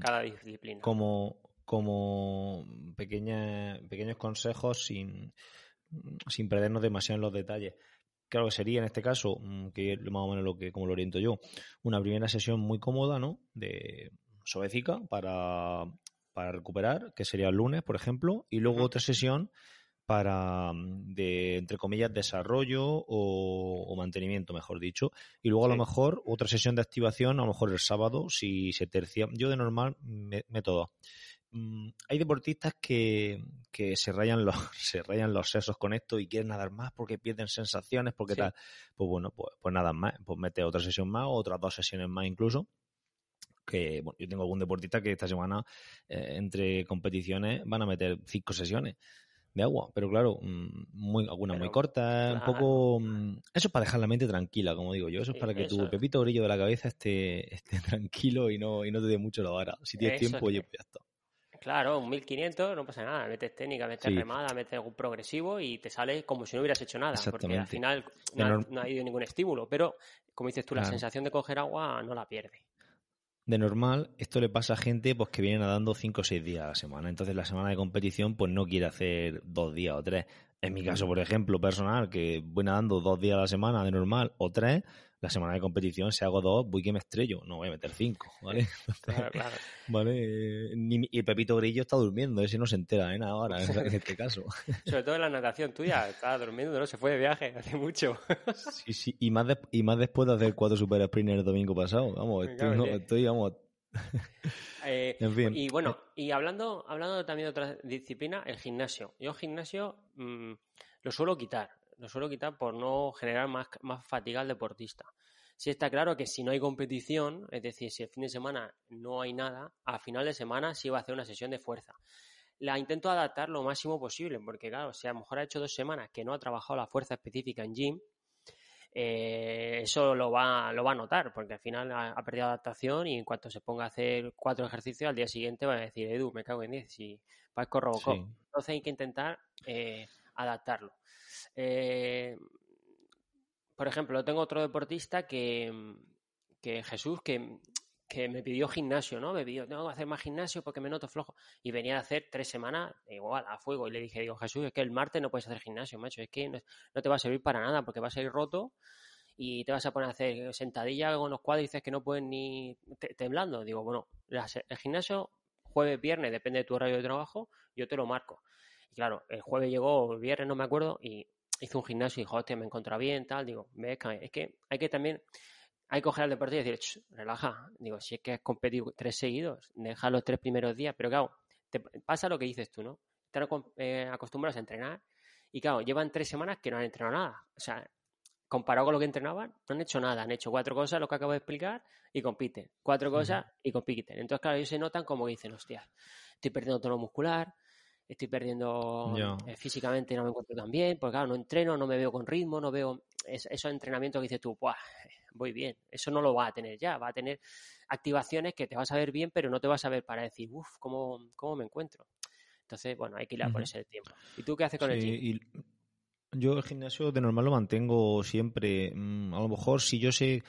cada disciplina. Como, como pequeña, pequeños consejos sin, sin perdernos demasiado en los detalles. Claro que sería en este caso, mm, que es más o menos lo que como lo oriento yo, una primera sesión muy cómoda, ¿no? De suavecica para, para recuperar, que sería el lunes, por ejemplo, y luego otra sesión para, mm, de, entre comillas, desarrollo o, mantenimiento, mejor dicho. Y luego a lo mejor otra sesión de activación, a lo mejor el sábado, si se tercia. Yo de normal método mm, hay deportistas que, que, se rayan los se rayan los sesos con esto y quieren nadar más porque pierden sensaciones, porque tal. Pues bueno, pues, pues nada más, pues mete otra sesión más, otras dos sesiones más incluso. Que bueno, yo tengo algún deportista que esta semana eh, entre competiciones van a meter cinco sesiones de agua, pero claro, mm, muy, algunas muy cortas, un poco... Mm, eso es para dejar la mente tranquila, como digo yo, eso es para que tu pepito brillo de la cabeza esté, esté tranquilo y no, y no te dé mucho la vara. Si tienes tiempo, oye, pues ya está. Claro, un 1500 no pasa nada, metes técnica, metes remada, metes algún progresivo y te sale como si no hubieras hecho nada, porque al final no, ha, ido ningún estímulo, pero como dices tú, la sensación de coger agua no la pierde. De normal, esto le pasa a gente pues que viene nadando 5 o 6 días a la semana. Entonces la semana de competición pues no quiere hacer dos días o tres. En mi caso, por ejemplo, personal, que voy nadando dos días a la semana de normal o tres, la semana de competición, si hago dos, voy que me estrello, no voy a meter cinco, ¿vale? Claro, claro. ¿Vale? y Pepito Grillo está durmiendo, ese no se entera ¿eh? ahora, en este caso. Sobre todo en la natación tuya, estaba durmiendo, no se fue de viaje hace mucho. sí, sí, y más, y más después de hacer cuatro super sprinters el domingo pasado, vamos, estoy, no, estoy vamos... Eh, en fin. Y bueno, y hablando, hablando también de otra disciplina, el gimnasio. Yo el gimnasio mmm, lo suelo quitar lo suelo quitar por no generar más, más fatiga al deportista. Sí está claro que si no hay competición, es decir, si el fin de semana no hay nada, a final de semana sí va a hacer una sesión de fuerza. La intento adaptar lo máximo posible, porque claro, si a lo mejor ha hecho dos semanas que no ha trabajado la fuerza específica en gym, eh, eso lo va, lo va a notar, porque al final ha, perdido adaptación y en cuanto se ponga a hacer cuatro ejercicios, al día siguiente va a decir, Edu, me cago en 10, si parezco Robocop. Entonces hay que intentar eh, adaptarlo. Eh, por ejemplo, tengo otro deportista que, que Jesús, que, que, me pidió gimnasio, ¿no? Me pidió, tengo que hacer más gimnasio porque me noto flojo. Y venía a hacer tres semanas igual, a fuego. Y le dije, digo, Jesús, es que el martes no puedes hacer gimnasio, macho. Es que no, te va a servir para nada porque vas a ir roto y te vas a poner a hacer sentadilla con los cuádriceps que no pueden ni temblando. Digo, bueno, el gimnasio jueves, viernes, depende de tu horario de trabajo, yo te lo marco. Y claro, el jueves llegó, el viernes no me acuerdo, y hizo un gimnasio y dijo, hostia, me encontraba bien, tal. Digo, ves, es que hay que también, hay que coger al deporte y decir, relaja. Digo, si es que has competido tres seguidos, deja los tres primeros días, pero claro, te pasa lo que dices tú, ¿no? Están eh, acostumbrados a entrenar y claro, llevan tres semanas que no han entrenado nada. O sea, comparado con lo que entrenaban, no han hecho nada. Han hecho cuatro cosas, lo que acabo de explicar, y compiten. Cuatro cosas y compiten. Entonces, claro, ellos se notan como dicen, hostia, estoy perdiendo tono muscular, estoy perdiendo eh, físicamente, no me encuentro tan bien, porque claro, no entreno, no me veo con ritmo, no veo esos entrenamientos que dices tú, voy bien, eso no lo va a tener ya, va a tener activaciones que te vas a ver bien, pero no te vas a ver para decir, uff, ¿cómo, ¿cómo, me encuentro? Entonces, bueno, hay que ir a ponerse el tiempo. ¿Y tú qué haces con el gym? yo el gimnasio de normal lo mantengo siempre. Mm, a lo mejor si yo sé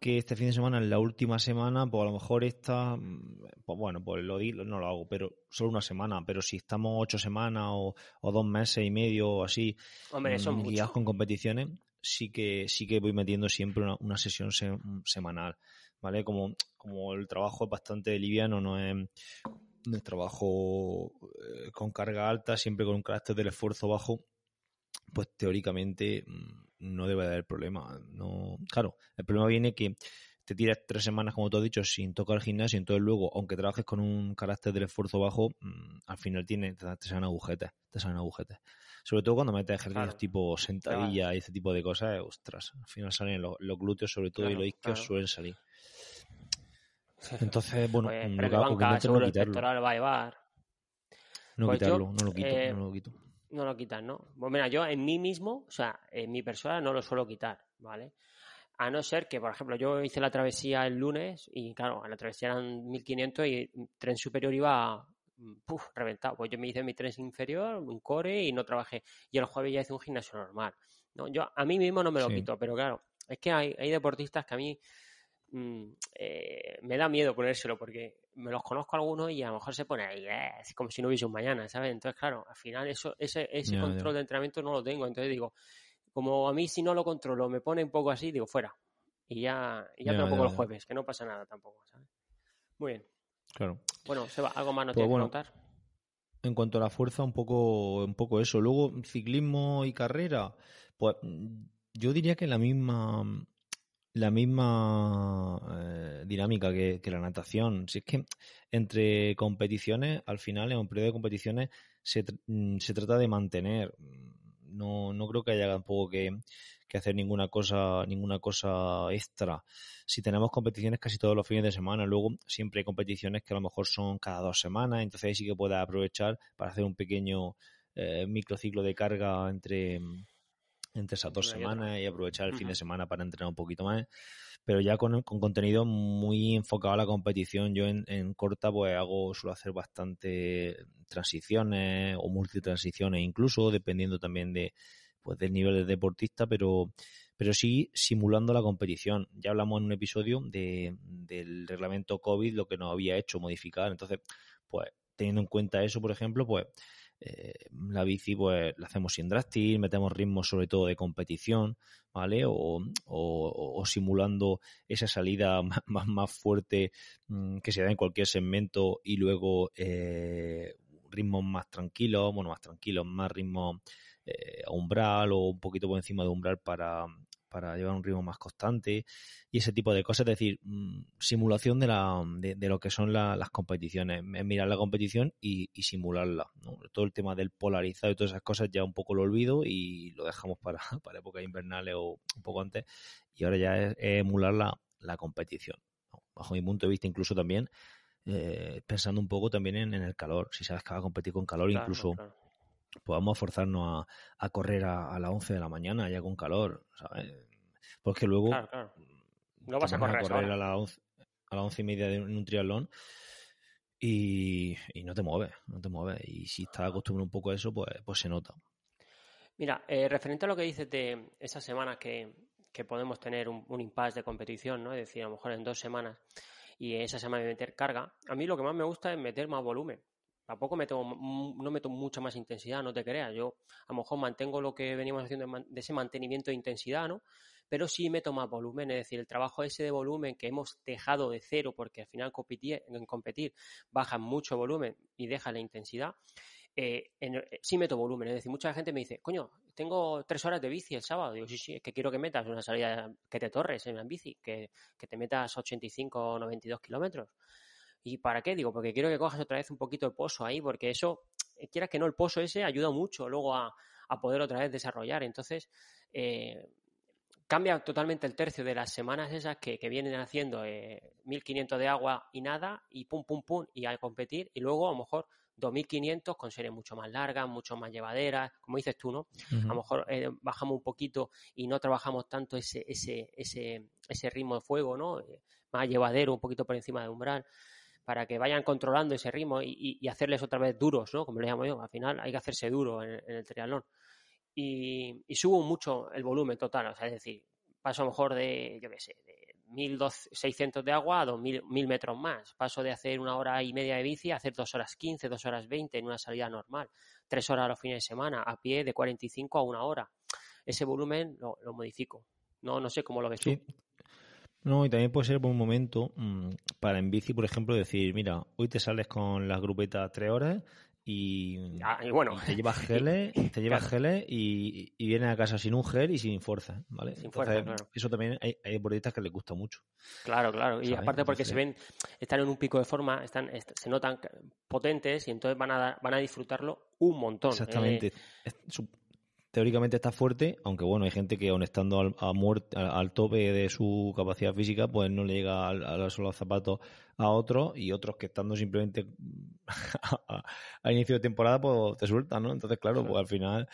que este fin de semana es la última semana, pues a lo mejor esta, mm, pues bueno, pues lo no lo hago, pero solo una semana, pero si estamos ocho semanas o, dos meses y medio o así, Hombre, mm, con competiciones, sí que sí que voy metiendo siempre una, sesión semanal, ¿vale? Como, como el trabajo es bastante liviano, no es, no trabajo eh, con carga alta, siempre con un carácter del esfuerzo bajo, pues teóricamente mm, no debe haber problema. No, claro, el problema viene que te tiras tres semanas, como tú has dicho, sin tocar el gimnasio, entonces luego, aunque trabajes con un carácter del esfuerzo bajo, mm, al final tiene, te, salen agujetes, te salen agujetes. Sobre todo cuando metes ejercicios tipo sentadilla y ese tipo de cosas, ostras, al final salen los, glúteos sobre todo y los isquios suelen salir. Entonces, bueno, pues, no, quitarlo. va a llevar. No pues quitarlo, no lo quito, eh, no lo quito no lo quitas, ¿no? Pues mira, yo en mí mismo, o sea, en mi persona no lo suelo quitar, ¿vale? A no ser que, por ejemplo, yo hice la travesía el lunes y, claro, en la travesía eran 1500 y el tren superior iba puf, reventado. Pues yo me hice mi tren inferior, un core y no trabajé. Y el jueves ya hice un gimnasio normal. ¿no? Yo a mí mismo no me lo quito, pero claro, es que hay, hay deportistas que a mí Mm, eh, me da miedo ponérselo porque me los conozco algunos y a lo mejor se pone ahí, eh, es como si no hubiese un mañana, ¿sabes? Entonces, claro, al final eso, ese, ese control de entrenamiento no lo tengo. Entonces digo, como a mí si no lo controlo me pone un poco así, digo, fuera. Y ya, y ya, te lo pongo el jueves, que no pasa nada tampoco, ¿sabes? Muy bien. Claro. Bueno, Seba, ¿algo más no pues tienes que contar? En cuanto a la fuerza, un poco, un poco eso. Luego, ciclismo y carrera, pues yo diría que la misma la misma eh, dinámica que, la natación. Si es que entre competiciones, al final, en un periodo de competiciones, se, mm, se trata de mantener. No, no creo que haya tampoco que, que hacer ninguna cosa, ninguna cosa extra. Si tenemos competiciones casi todos los fines de semana, luego siempre hay competiciones que a lo mejor son cada dos semanas, entonces ahí sí que puedes aprovechar para hacer un pequeño eh, microciclo de carga entre entre esas dos semanas y aprovechar el fin de semana para entrenar un poquito más. Pero ya con, con contenido muy enfocado a la competición, yo en, en, corta pues hago, suelo hacer bastante transiciones o multitransiciones incluso, dependiendo también de pues del nivel de deportista, pero pero sí simulando la competición. Ya hablamos en un episodio de, del reglamento COVID, lo que nos había hecho modificar. Entonces, pues teniendo en cuenta eso, por ejemplo, pues eh, la bici pues la hacemos sin drafting, metemos ritmos sobre todo de competición, ¿vale? O, o, simulando esa salida más, más fuerte mm, que se da en cualquier segmento y luego eh, ritmos más tranquilos, bueno, más tranquilos, más ritmos eh, umbral o un poquito por encima de umbral para, para llevar un ritmo más constante y ese tipo de cosas. Es decir, mm, simulación de, la, de, lo que son las competiciones. mirar la competición y, simularla. Todo el tema del polarizado y todas esas cosas ya un poco lo olvido y lo dejamos para, para épocas invernales o un poco antes. Y ahora ya es, emular la, competición. Bajo mi punto de vista, incluso también eh, pensando un poco también en, el calor. Si sabes que va a competir con calor, incluso podamos forzarnos a, correr a, las 11 de la mañana ya con calor, ¿sabes? Porque luego no vas a correr, a, las 11, a las once y media de un triatlón y, no te mueves, no te mueves. Y si estás acostumbrado un poco a eso, pues, pues se nota. Mira, eh, referente a lo que dices de esas semanas que, podemos tener un, un impasse de competición, ¿no? Es decir, a lo mejor en dos semanas y esa semana meter carga, a mí lo que más me gusta es meter más volumen tampoco meto, no meto mucha más intensidad, no te creas. Yo a lo mejor mantengo lo que venimos haciendo de ese mantenimiento de intensidad, ¿no? Pero sí meto más volumen, es decir, el trabajo ese de volumen que hemos dejado de cero porque al final competir, en competir baja mucho volumen y deja la intensidad. Eh, eh, sí meto volumen, es decir, mucha gente me dice, coño, tengo tres horas de bici el sábado. Digo, sí, sí, es que quiero que metas una salida que te torres en la bici, que, que te metas 85 o 92 kilómetros. ¿Y para qué? Digo, porque quiero que cojas otra vez un poquito el pozo ahí, porque eso, eh, quieras que no, el pozo ese ayuda mucho luego a, poder otra vez desarrollar. Entonces, eh, cambia totalmente el tercio de las semanas esas que, vienen haciendo 1500 eh, de agua y nada, y pum, pum, pum, y a competir, y luego a lo mejor 2500 con series mucho más largas, mucho más llevaderas, como dices tú, ¿no? A lo mejor bajamos un poquito y no trabajamos tanto ese, ese, ese, ese ritmo de fuego, ¿no? más llevadero, un poquito por encima de umbral para que vayan controlando ese ritmo y, hacerles otra vez duros, ¿no? Como le llamo yo, al final hay que hacerse duro en, el triatlón. Y, subo mucho el volumen total, o sea, es decir, paso lo mejor de, yo qué sé, de 1.600 de agua a 2.000 metros más. Paso de hacer una hora y media de bici a hacer dos horas 15, dos horas 20 en una salida normal. Tres horas a los fines de semana, a pie de 45 a una hora. Ese volumen lo, modifico. No, no sé cómo lo ves tú. No, y también puede ser un momento mm, para en bici, por ejemplo, decir, mira, hoy te sales con las grupetas tres horas y, ah, bueno, te llevas geles, te llevas geles y, y, vienes a casa sin un gel y sin fuerza, ¿vale? Sin fuerza, claro. Eso también hay, hay deportistas que les gusta mucho. Claro, claro. Y aparte porque se ven, están en un pico de forma, están, se notan potentes y entonces van a, van a disfrutarlo un montón. Exactamente. Eh, teóricamente está fuerte, aunque bueno, hay gente que aun estando al, a muerte, al, tope de su capacidad física, pues no le llega a, los zapatos a otros y otros que estando simplemente a, inicio de temporada, pues te sueltan, ¿no? Entonces, claro, pues al final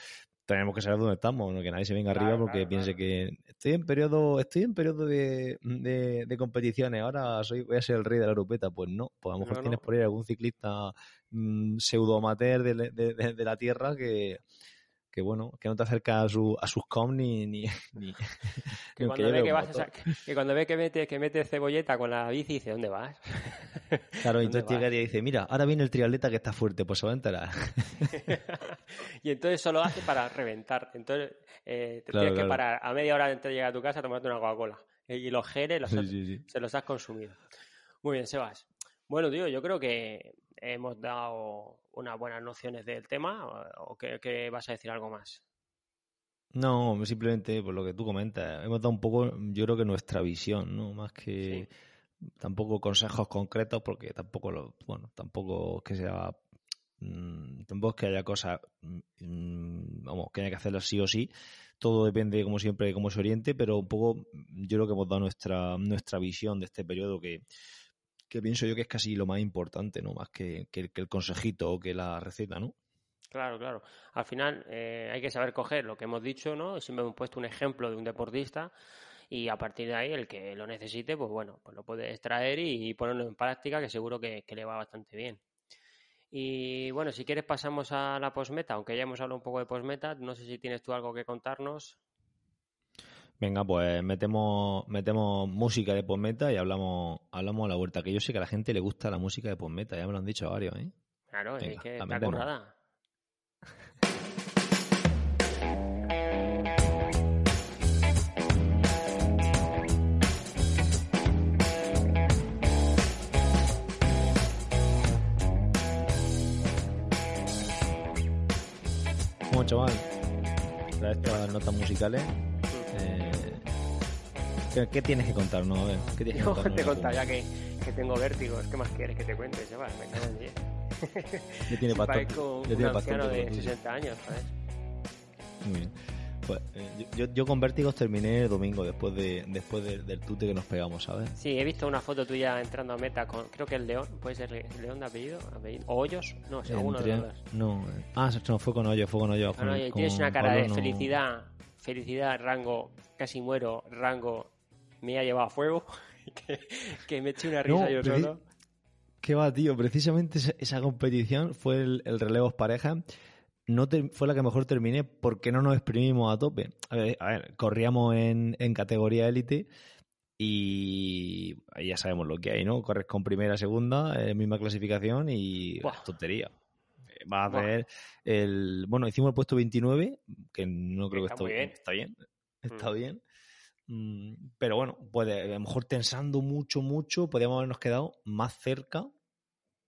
tenemos que saber dónde estamos, ¿no? que nadie se venga arriba porque piense que estoy en periodo, estoy en periodo de, de, competiciones, ahora soy, voy a ser el rey de la grupeta, pues no, pues a lo mejor tienes por ahí algún ciclista mm, pseudo amateur de, de la tierra que, que bueno, que no te acerca a, su, a sus com ni... ni, que, cuando ve que, vas a, que, cuando ve que mete, que mete cebolleta con la bici dice, ¿dónde vas? Claro, y entonces llega y dice, mira, ahora viene el triatleta que está fuerte, pues se va a enterar. y entonces solo hace para reventar. Entonces eh, te tienes que parar a media hora antes de llegar a tu casa a tomarte una Coca-Cola. Y los genes se los has consumido. Muy bien, Sebas. Bueno, tío, yo creo que hemos dado unas buenas nociones del tema o, que, vas a decir algo más. No, simplemente por lo que tú comentas, hemos dado un poco, yo creo que nuestra visión, ¿no? Más que tampoco consejos concretos, porque tampoco lo, bueno, tampoco que sea mm, tampoco es que haya cosas mm, vamos, que haya que hacerlas sí o sí. Todo depende, como siempre, de cómo se oriente, pero un poco yo creo que hemos dado nuestra, nuestra visión de este periodo que, que pienso yo que es casi lo más importante, ¿no? Más que, que, el consejito o que la receta, ¿no? Claro, claro. Al final eh, hay que saber coger lo que hemos dicho, ¿no? Siempre hemos puesto un ejemplo de un deportista y a partir de ahí el que lo necesite, pues bueno, pues lo puede extraer y ponerlo en práctica que seguro que, le va bastante bien. Y bueno, si quieres pasamos a la postmeta, aunque ya hemos hablado un poco de postmeta, no sé si tienes tú algo que contarnos. Venga, pues metemos, metemos música de postmeta y hablamos, hablamos a la vuelta. Que yo sé que a la gente le gusta la música de postmeta, ya me lo han dicho varios, ¿eh? Claro, es que está currada. Bueno, chaval, para estas notas musicales, ¿Qué, tienes que contarnos? A ver, ¿qué tienes que te contar ya que, que, tengo vértigo. ¿Qué más quieres que te cuente, chaval? Me cago en 10. Ya tiene pastor. un tiene anciano de 60 años, ¿sabes? Muy bien. Pues, eh, yo, yo, con vértigos terminé el domingo después de después del tute que nos pegamos, ¿sabes? Sí, he visto una foto tuya entrando a meta con, creo que el León, puede ser León de apellido, ¿O Hoyos? No, es uno de los dos. No, ah, no, fue con Hoyos, fue con Hoyos. Con, tienes una cara de felicidad, felicidad, rango, casi muero, rango, me ha llevado a fuego, que, me eché una risa yo solo. ¿Qué va, tío? Precisamente esa, competición fue el, el relevos pareja. No fue la que mejor terminé porque no nos exprimimos a tope. A ver, corríamos en, categoría élite y ahí ya sabemos lo que hay, ¿no? Corres con primera, segunda, eh, misma clasificación y tontería. Eh, va a hacer el. Bueno, hicimos el puesto 29, que no creo que está, bien. está bien. Está mm. bien. Mm, pero bueno, puede, a lo mejor tensando mucho, mucho, podríamos habernos quedado más cerca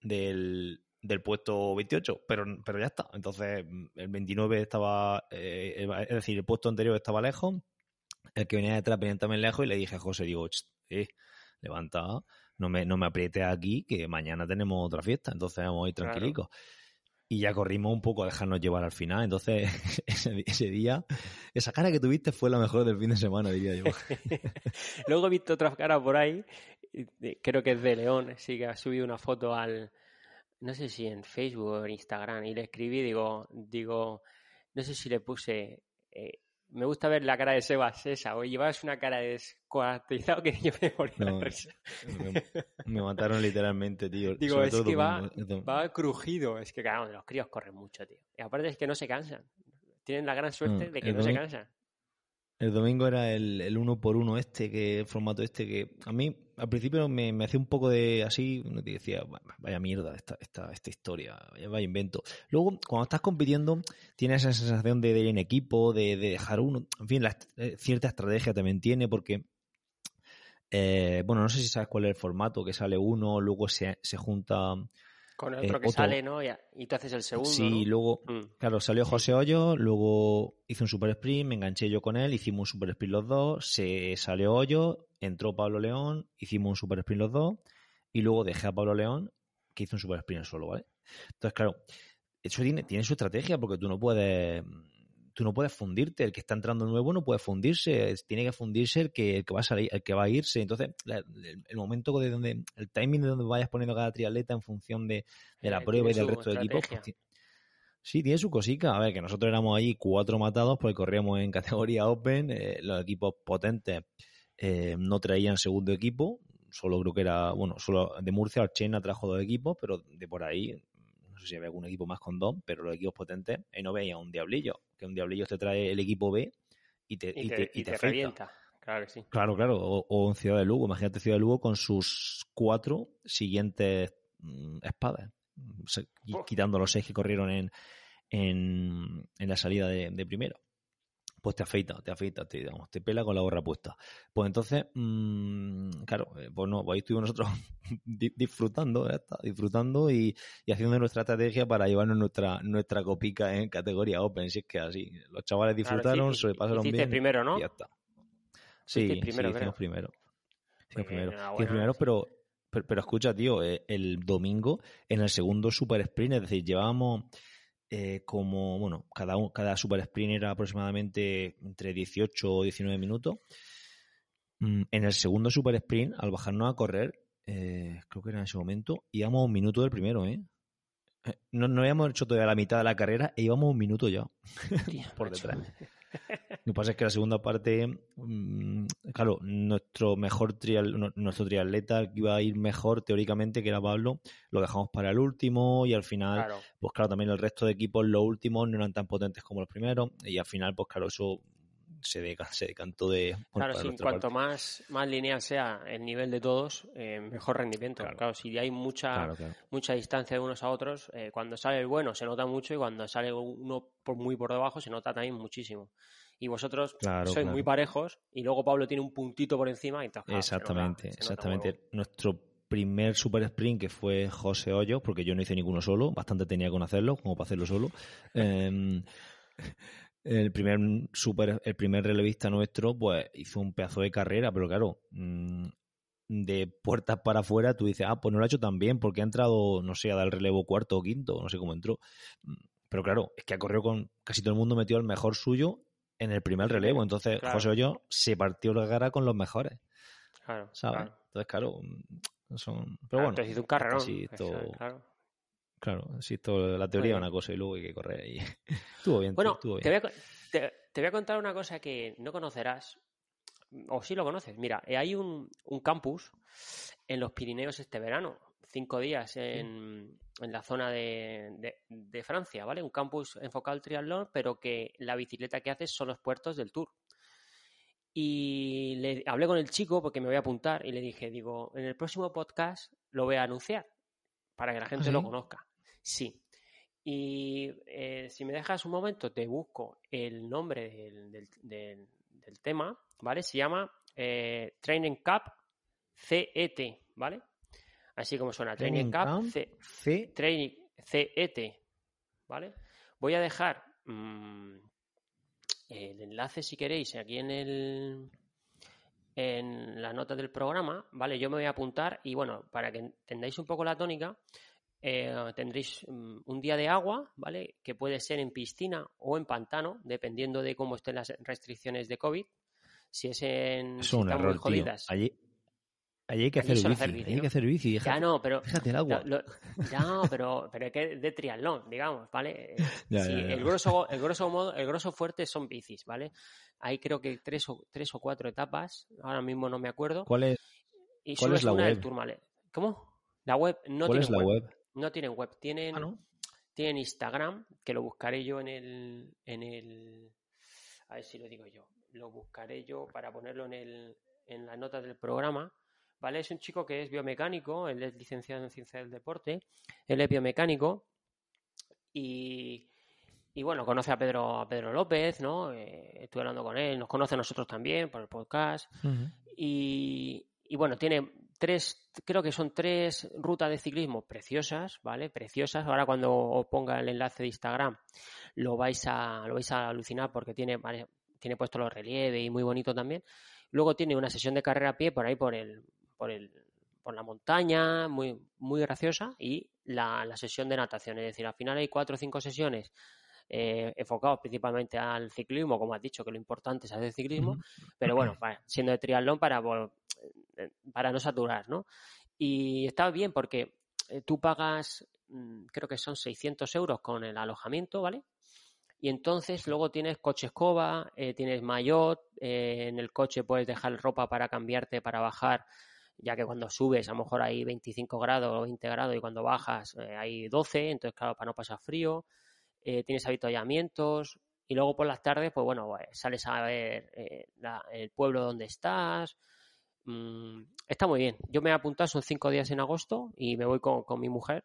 del, del puesto 28, pero, pero ya está. Entonces, mm, el 29 estaba, eh, es decir, el puesto anterior estaba lejos, el que venía detrás venía también lejos y le dije a José, digo, eh, levanta, no me, no me aprietes aquí, que mañana tenemos otra fiesta, entonces vamos a ir tranquilicos y ya corrimos un poco a dejarnos llevar al final. Entonces, ese, día, esa cara que tuviste fue la mejor del fin de semana, diría yo. Luego he visto otra cara por ahí, creo que es de León, sí que ha subido una foto al, no sé si en Facebook o en Instagram, y le escribí, digo, digo, no sé si le puse, eh, me gusta ver la cara de Sebas esa, o llevas una cara descuartizado que yo me moría Me, mataron literalmente, tío. Digo, es que va, va, crujido. Es que, claro, los críos corren mucho, tío. Y aparte es que no se cansan. Tienen la gran suerte de que no se cansan. El domingo era el, el uno por uno este, que el formato este, que a mí al principio me, me hacía un poco de así, decía, vaya mierda esta, esta, esta historia, vaya, invento. Luego, cuando estás compitiendo, tienes esa sensación de, ir en equipo, de, dejar uno, en fin, la, eh, cierta estrategia también tiene, porque, eh, bueno, no sé si sabes cuál es el formato, que sale uno, luego se, se junta con el otro que sale, ¿no? Y tú haces el segundo. Sí, luego, mm. claro, salió José Hoyo, luego hizo un super sprint, me enganché yo con él, hicimos un super sprint los dos, se salió Hoyo, entró Pablo León, hicimos un super sprint los dos, y luego dejé a Pablo León, que hizo un super sprint solo, ¿vale? Entonces, claro, eso tiene, tiene su estrategia, porque tú no puedes tú no puedes fundirte, el que está entrando nuevo no puede fundirse, tiene que fundirse el que, el que va a salir, el que va a irse. Entonces, el, momento de donde, el timing de donde vayas poniendo cada triatleta en función de, la eh, prueba y del resto del equipo, pues, sí, tiene su cosica. A ver, que nosotros éramos ahí cuatro matados porque corríamos en categoría Open, eh, los equipos potentes eh, no traían segundo equipo, solo creo que era, bueno, solo de Murcia, Archena trajo dos equipos, pero de por ahí sé si había algún equipo más con dos, pero los equipos potentes, ahí no veía un diablillo, que un diablillo te trae el equipo B y te, y, te, revienta. Claro que sí. Claro, claro. O, en Ciudad de Lugo. Imagínate Ciudad de Lugo con sus cuatro siguientes mm, espadas. quitando los seis que corrieron en, en, la salida de, primero. Pues te afeita, te afeita, te, digamos, te pela con la gorra puesta. Pues entonces, mmm, claro, eh, pues no, pues ahí estuvimos nosotros disfrutando, disfrutando y, y, haciendo nuestra estrategia para llevarnos nuestra nuestra copica en categoría Open, si es que así, los chavales disfrutaron, se pasaron bien. primero, ¿no? Y ya está. Sí, primero, sí, hicimos primero. Hicimos primero. Hicimos primero, pero, pero, escucha, tío, eh, el domingo en el segundo Super Sprint, es decir, llevábamos eh, como, bueno, cada, cada super sprint era aproximadamente entre 18 o 19 minutos. Mm, en el segundo super sprint, al bajarnos a correr, eh, creo que era en ese momento, íbamos un minuto del primero, ¿eh? eh no, no habíamos hecho todavía la mitad de la carrera e íbamos un minuto ya por detrás. Lo que pasa es que la segunda parte, mm, claro, nuestro mejor trial, nuestro triatleta que iba a ir mejor teóricamente, que era Pablo, lo dejamos para el último y al final, pues claro, también el resto de equipos, los últimos no eran tan potentes como los primeros. Y al final, pues claro, eso se, decantó de... claro, sí, cuanto más, más lineal sea el nivel de todos, eh, mejor rendimiento. Claro. si hay mucha, mucha distancia de unos a otros, eh, cuando sale el bueno se nota mucho y cuando sale uno por muy por debajo se nota también muchísimo. Y vosotros sois muy parejos y luego Pablo tiene un puntito por encima. Y exactamente, exactamente. Nuestro primer super sprint que fue José Hoyo, porque yo no hice ninguno solo, bastante tenía con hacerlo, como para hacerlo solo. Em, el primer super, el primer relevista nuestro, pues hizo un pedazo de carrera, pero claro, mm, de puertas para afuera, tú dices, ah, pues no lo ha hecho tan bien, porque ha entrado, no sé, a dar el relevo cuarto o quinto, no sé cómo entró. Mm, pero claro, es que ha corrido con casi todo el mundo metió el mejor suyo en el primer relevo. Entonces, José Hoyo se partió la cara con los mejores. Claro. ¿sabes? Entonces, claro, mm, son. Pero bueno. hizo un carrerón. claro. Claro, todo la teoría es una cosa y luego hay que correr. Y... estuvo bien. Bueno, Te, voy a, te, voy a, contar una cosa que no conocerás, o sí lo conoces. Mira, hay un, un campus en los Pirineos este verano, cinco días en, en la zona de, de, Francia, ¿vale? Un campus enfocado al triatlón, pero que la bicicleta que hace son los puertos del Tour. Y le hablé con el chico porque me voy a apuntar y le dije, digo, en el próximo podcast lo voy a anunciar para que la gente lo conozca. Sí. Y eh, si me dejas un momento, te busco el nombre del, del, tema, ¿vale? Se llama eh, Training Cup CET, ¿vale? Así como suena, Training, Cup C, Training CET, ¿vale? Voy a dejar mm, el enlace si queréis aquí en el en la nota del programa, ¿vale? Yo me voy a apuntar y bueno, para que entendáis un poco la tónica, eh, tendréis mm, un día de agua, ¿vale? Que puede ser en piscina o en pantano, dependiendo de cómo estén las restricciones de COVID. Si es en... Es un error, tío. Allí, Allí hay que hacer bici, hay que hacer bici. ya no, pero fíjate el agua. ya pero pero es que de triatlón, digamos, ¿vale? el grosso el grosso modo, el grosso fuerte son bicis, ¿vale? Hay creo que tres o tres o cuatro etapas, ahora mismo no me acuerdo. ¿Cuál es? ¿Cuál es la web? ¿Cómo? La web no ¿Cuál es la web? No tienen web, tienen ah, tienen Instagram, que lo buscaré yo en el en el a ver si lo digo yo. Lo buscaré yo para ponerlo en el en la nota del programa ¿vale? Es un chico que es biomecánico, él es licenciado en ciencia del deporte, él es biomecánico y, bueno, conoce a Pedro, a Pedro López, ¿no? Eh, estuve hablando con él, nos conoce a nosotros también por el podcast y, bueno, tiene tres, creo que son tres rutas de ciclismo preciosas, ¿vale? Preciosas. Ahora cuando os ponga el enlace de Instagram lo vais a, lo vais a alucinar porque tiene, tiene puesto los relieves y muy bonito también. Luego tiene una sesión de carrera a pie por ahí por el, por, el, por la montaña, muy, muy graciosa, y la, sesión de natación. Es decir, al final hay cuatro o cinco sesiones eh, enfocados principalmente al ciclismo, como has dicho, que lo importante es hacer ciclismo, pero bueno, siendo de triatlón para, para no saturar, ¿no? Y está bien porque eh, tú pagas, mm, creo que son 600 euros con el alojamiento, ¿vale? Y entonces luego tienes coche escoba, tienes maillot, en el coche puedes dejar ropa para cambiarte, para bajar ya que cuando subes a lo mejor hay 25 grados o 20 grados y cuando bajas eh, hay 12, entonces claro, para no pasar frío, eh, tienes avituallamientos y luego por las tardes, pues bueno, pues, sales a ver eh, el pueblo donde estás. Mm, está muy bien. Yo me he apuntado, son cinco días en agosto y me voy con, mi mujer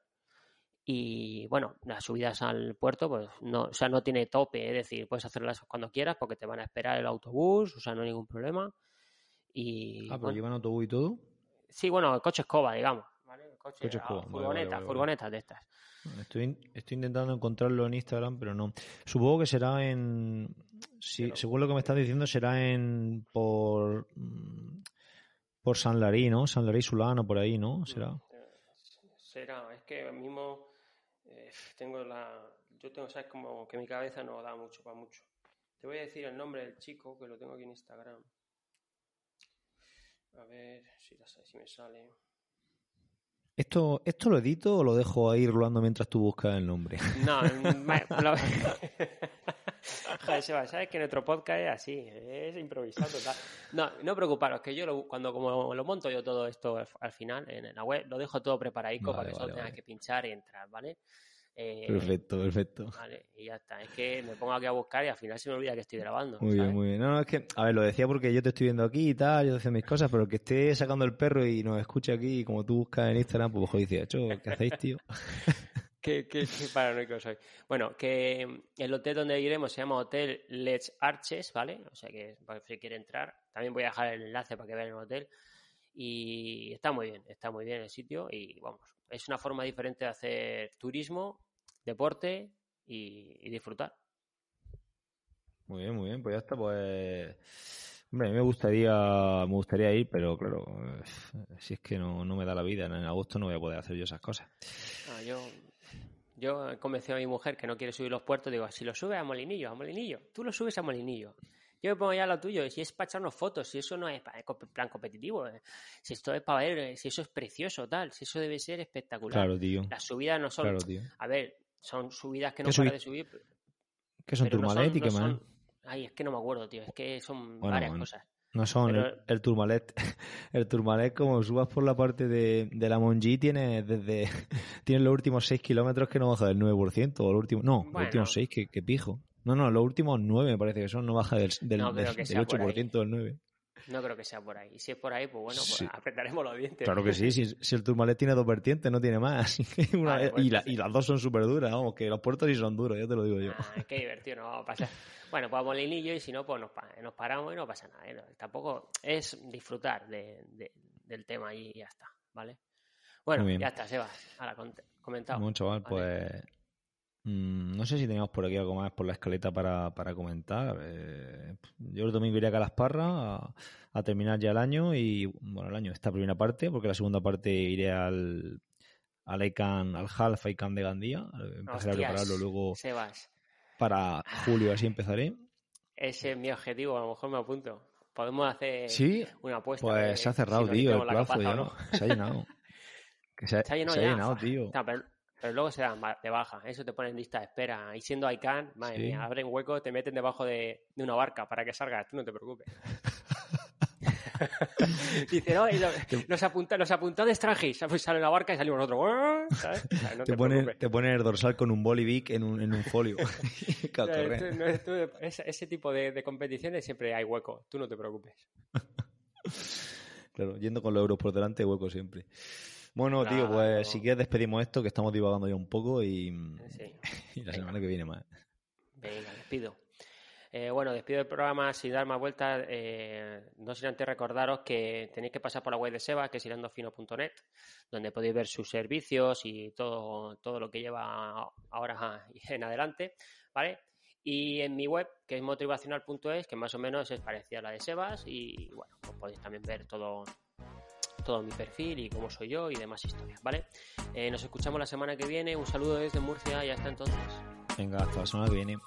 Y bueno, las subidas al puerto, pues no, o sea, no tiene tope, es decir, puedes hacerlas cuando quieras porque te van a esperar el autobús, o sea, no hay ningún problema. Y, ah, pero llevan autobús y todo. Sí, bueno, el coche escoba, digamos. ¿vale? Coche, coche escoba. Furgonetas, furgonetas de estas. Estoy, estoy intentando encontrarlo en Instagram, pero no. Supongo que será en. Sí, según lo que me estás diciendo, será en. por. Mm, por San Larí, ¿no? San Larí Sulano, por ahí, ¿no? Será. Será, es que mismo eh, tengo la. Yo tengo, sabes, como que mi cabeza no da mucho para mucho. Te voy a decir el nombre del chico que lo tengo aquí en Instagram. A ver si, si me sale. ¿Esto, ¿Esto lo edito o lo dejo ahí rolando mientras tú buscas el nombre? No, lo... Joder, sabes que nuestro podcast es así, es improvisado total. No, no preocuparos, que yo cuando como lo monto yo todo esto al final en la web, lo dejo todo preparadico para que solo tengas que pinchar y entrar, ¿vale? Eh, perfecto, perfecto. Vale, y ya está. Es que me pongo aquí a buscar y al final se me olvida que estoy grabando. Muy bien, muy bien. No, no, es que, a ver, lo decía porque yo te estoy viendo aquí y tal, yo decía mis cosas, pero que esté sacando el perro y nos escuche aquí, como tú buscas en Instagram, pues ojo, dice, ¿qué hacéis, tío? qué, qué, qué paranoico soy. Bueno, que el hotel donde iremos se llama Hotel Let's Arches, ¿vale? O sea que si quiere entrar, también voy a dejar el enlace para que vean el hotel. Y está muy bien, está muy bien el sitio y vamos, es una forma diferente de hacer turismo deporte y, disfrutar. Muy bien, muy bien, pues ya está, pues Hombre, me gustaría, me gustaría ir, pero claro, si es que no, me da la vida, en agosto no voy a poder hacer yo esas cosas. Ah, yo, yo he convencido a mi mujer que no quiere subir los puertos, digo, si lo subes a Molinillo, a Molinillo, tú lo subes a Molinillo. Yo me pongo ya lo tuyo, si es para echarnos fotos, si eso no es para, plan competitivo, eh, si esto es para ver, eh, si eso es precioso, tal, si eso debe ser espectacular. Claro, tío. Las subidas no son. Claro, tío. A ver, son subidas que no para de subir. ¿Qué son Turmalet y qué más? Ay, es que no me acuerdo, tío. Es que son varias cosas. No son el, Turmalet. El Turmalet, como subas por la parte de, de la Monji, tiene desde tiene los últimos 6 kilómetros que no baja del 9%. O los últimos, no, los últimos 6, que, pijo. No, no, los últimos 9 me parece que son, no baja del, del, del, del 8% del 9. No creo que sea por ahí. Y si es por ahí, pues bueno, pues apretaremos los dientes. Claro que sí, si, el Turmalet tiene dos vertientes, no tiene más. Pues y, las dos son súper duras, vamos, que los puertos sí son duros, ya te lo digo yo. Ah, qué divertido, no va a pasar. Bueno, pues a Molinillo y si no, pues nos, nos paramos y no pasa nada. ¿eh? Tampoco es disfrutar del tema y ya está, ¿vale? Bueno, ya está, Sebas, ahora comentado. Bueno, chaval, pues Mm, no sé si teníamos por aquí algo más por la escaleta para, para comentar. Eh, yo el domingo iré a Calasparra a, a, terminar ya el año y, bueno, el año, esta primera parte, porque la segunda parte iré al, al ICANN, al Half ICANN de Gandía. Empezaré a prepararlo luego para julio, así empezaré. Ese es mi objetivo, a lo mejor me apunto. Podemos hacer una apuesta. Pues se ha cerrado, tío, el plazo ya. No. Se ha llenado. se, ha, llenado, tío. Pero luego se dan de baja, eso te pone en lista de espera. Y siendo ICANN, madre mía, abren hueco, te meten debajo de, una barca para que salgas, tú no te preocupes. Dice, no, nos, apunta, nos apuntó de Strangis, pues sale la barca y salimos nosotros. ¿sabes? te, ponen, te el dorsal con un bolivic en un, en un folio. ese, tipo de, de, competiciones siempre hay hueco, tú no te preocupes. claro, yendo con los euros por delante, hueco siempre. Bueno, tío, pues si quieres despedimos esto, que estamos divagando ya un poco y, la semana que viene más. Venga, despido. Eh, bueno, despido el programa sin dar más vueltas. Eh, no sin antes recordaros que tenéis que pasar por la web de Seba, que es hirandofino.net, donde podéis ver sus servicios y todo, todo lo que lleva ahora en adelante, ¿vale? Y en mi web, que es motivacional.es, que más o menos es parecida a la de Sebas, y bueno, pues podéis también ver todo, todo mi perfil y cómo soy yo y demás historias, ¿vale? Eh, nos escuchamos la semana que viene, un saludo desde Murcia y hasta entonces. Venga, hasta la semana que viene.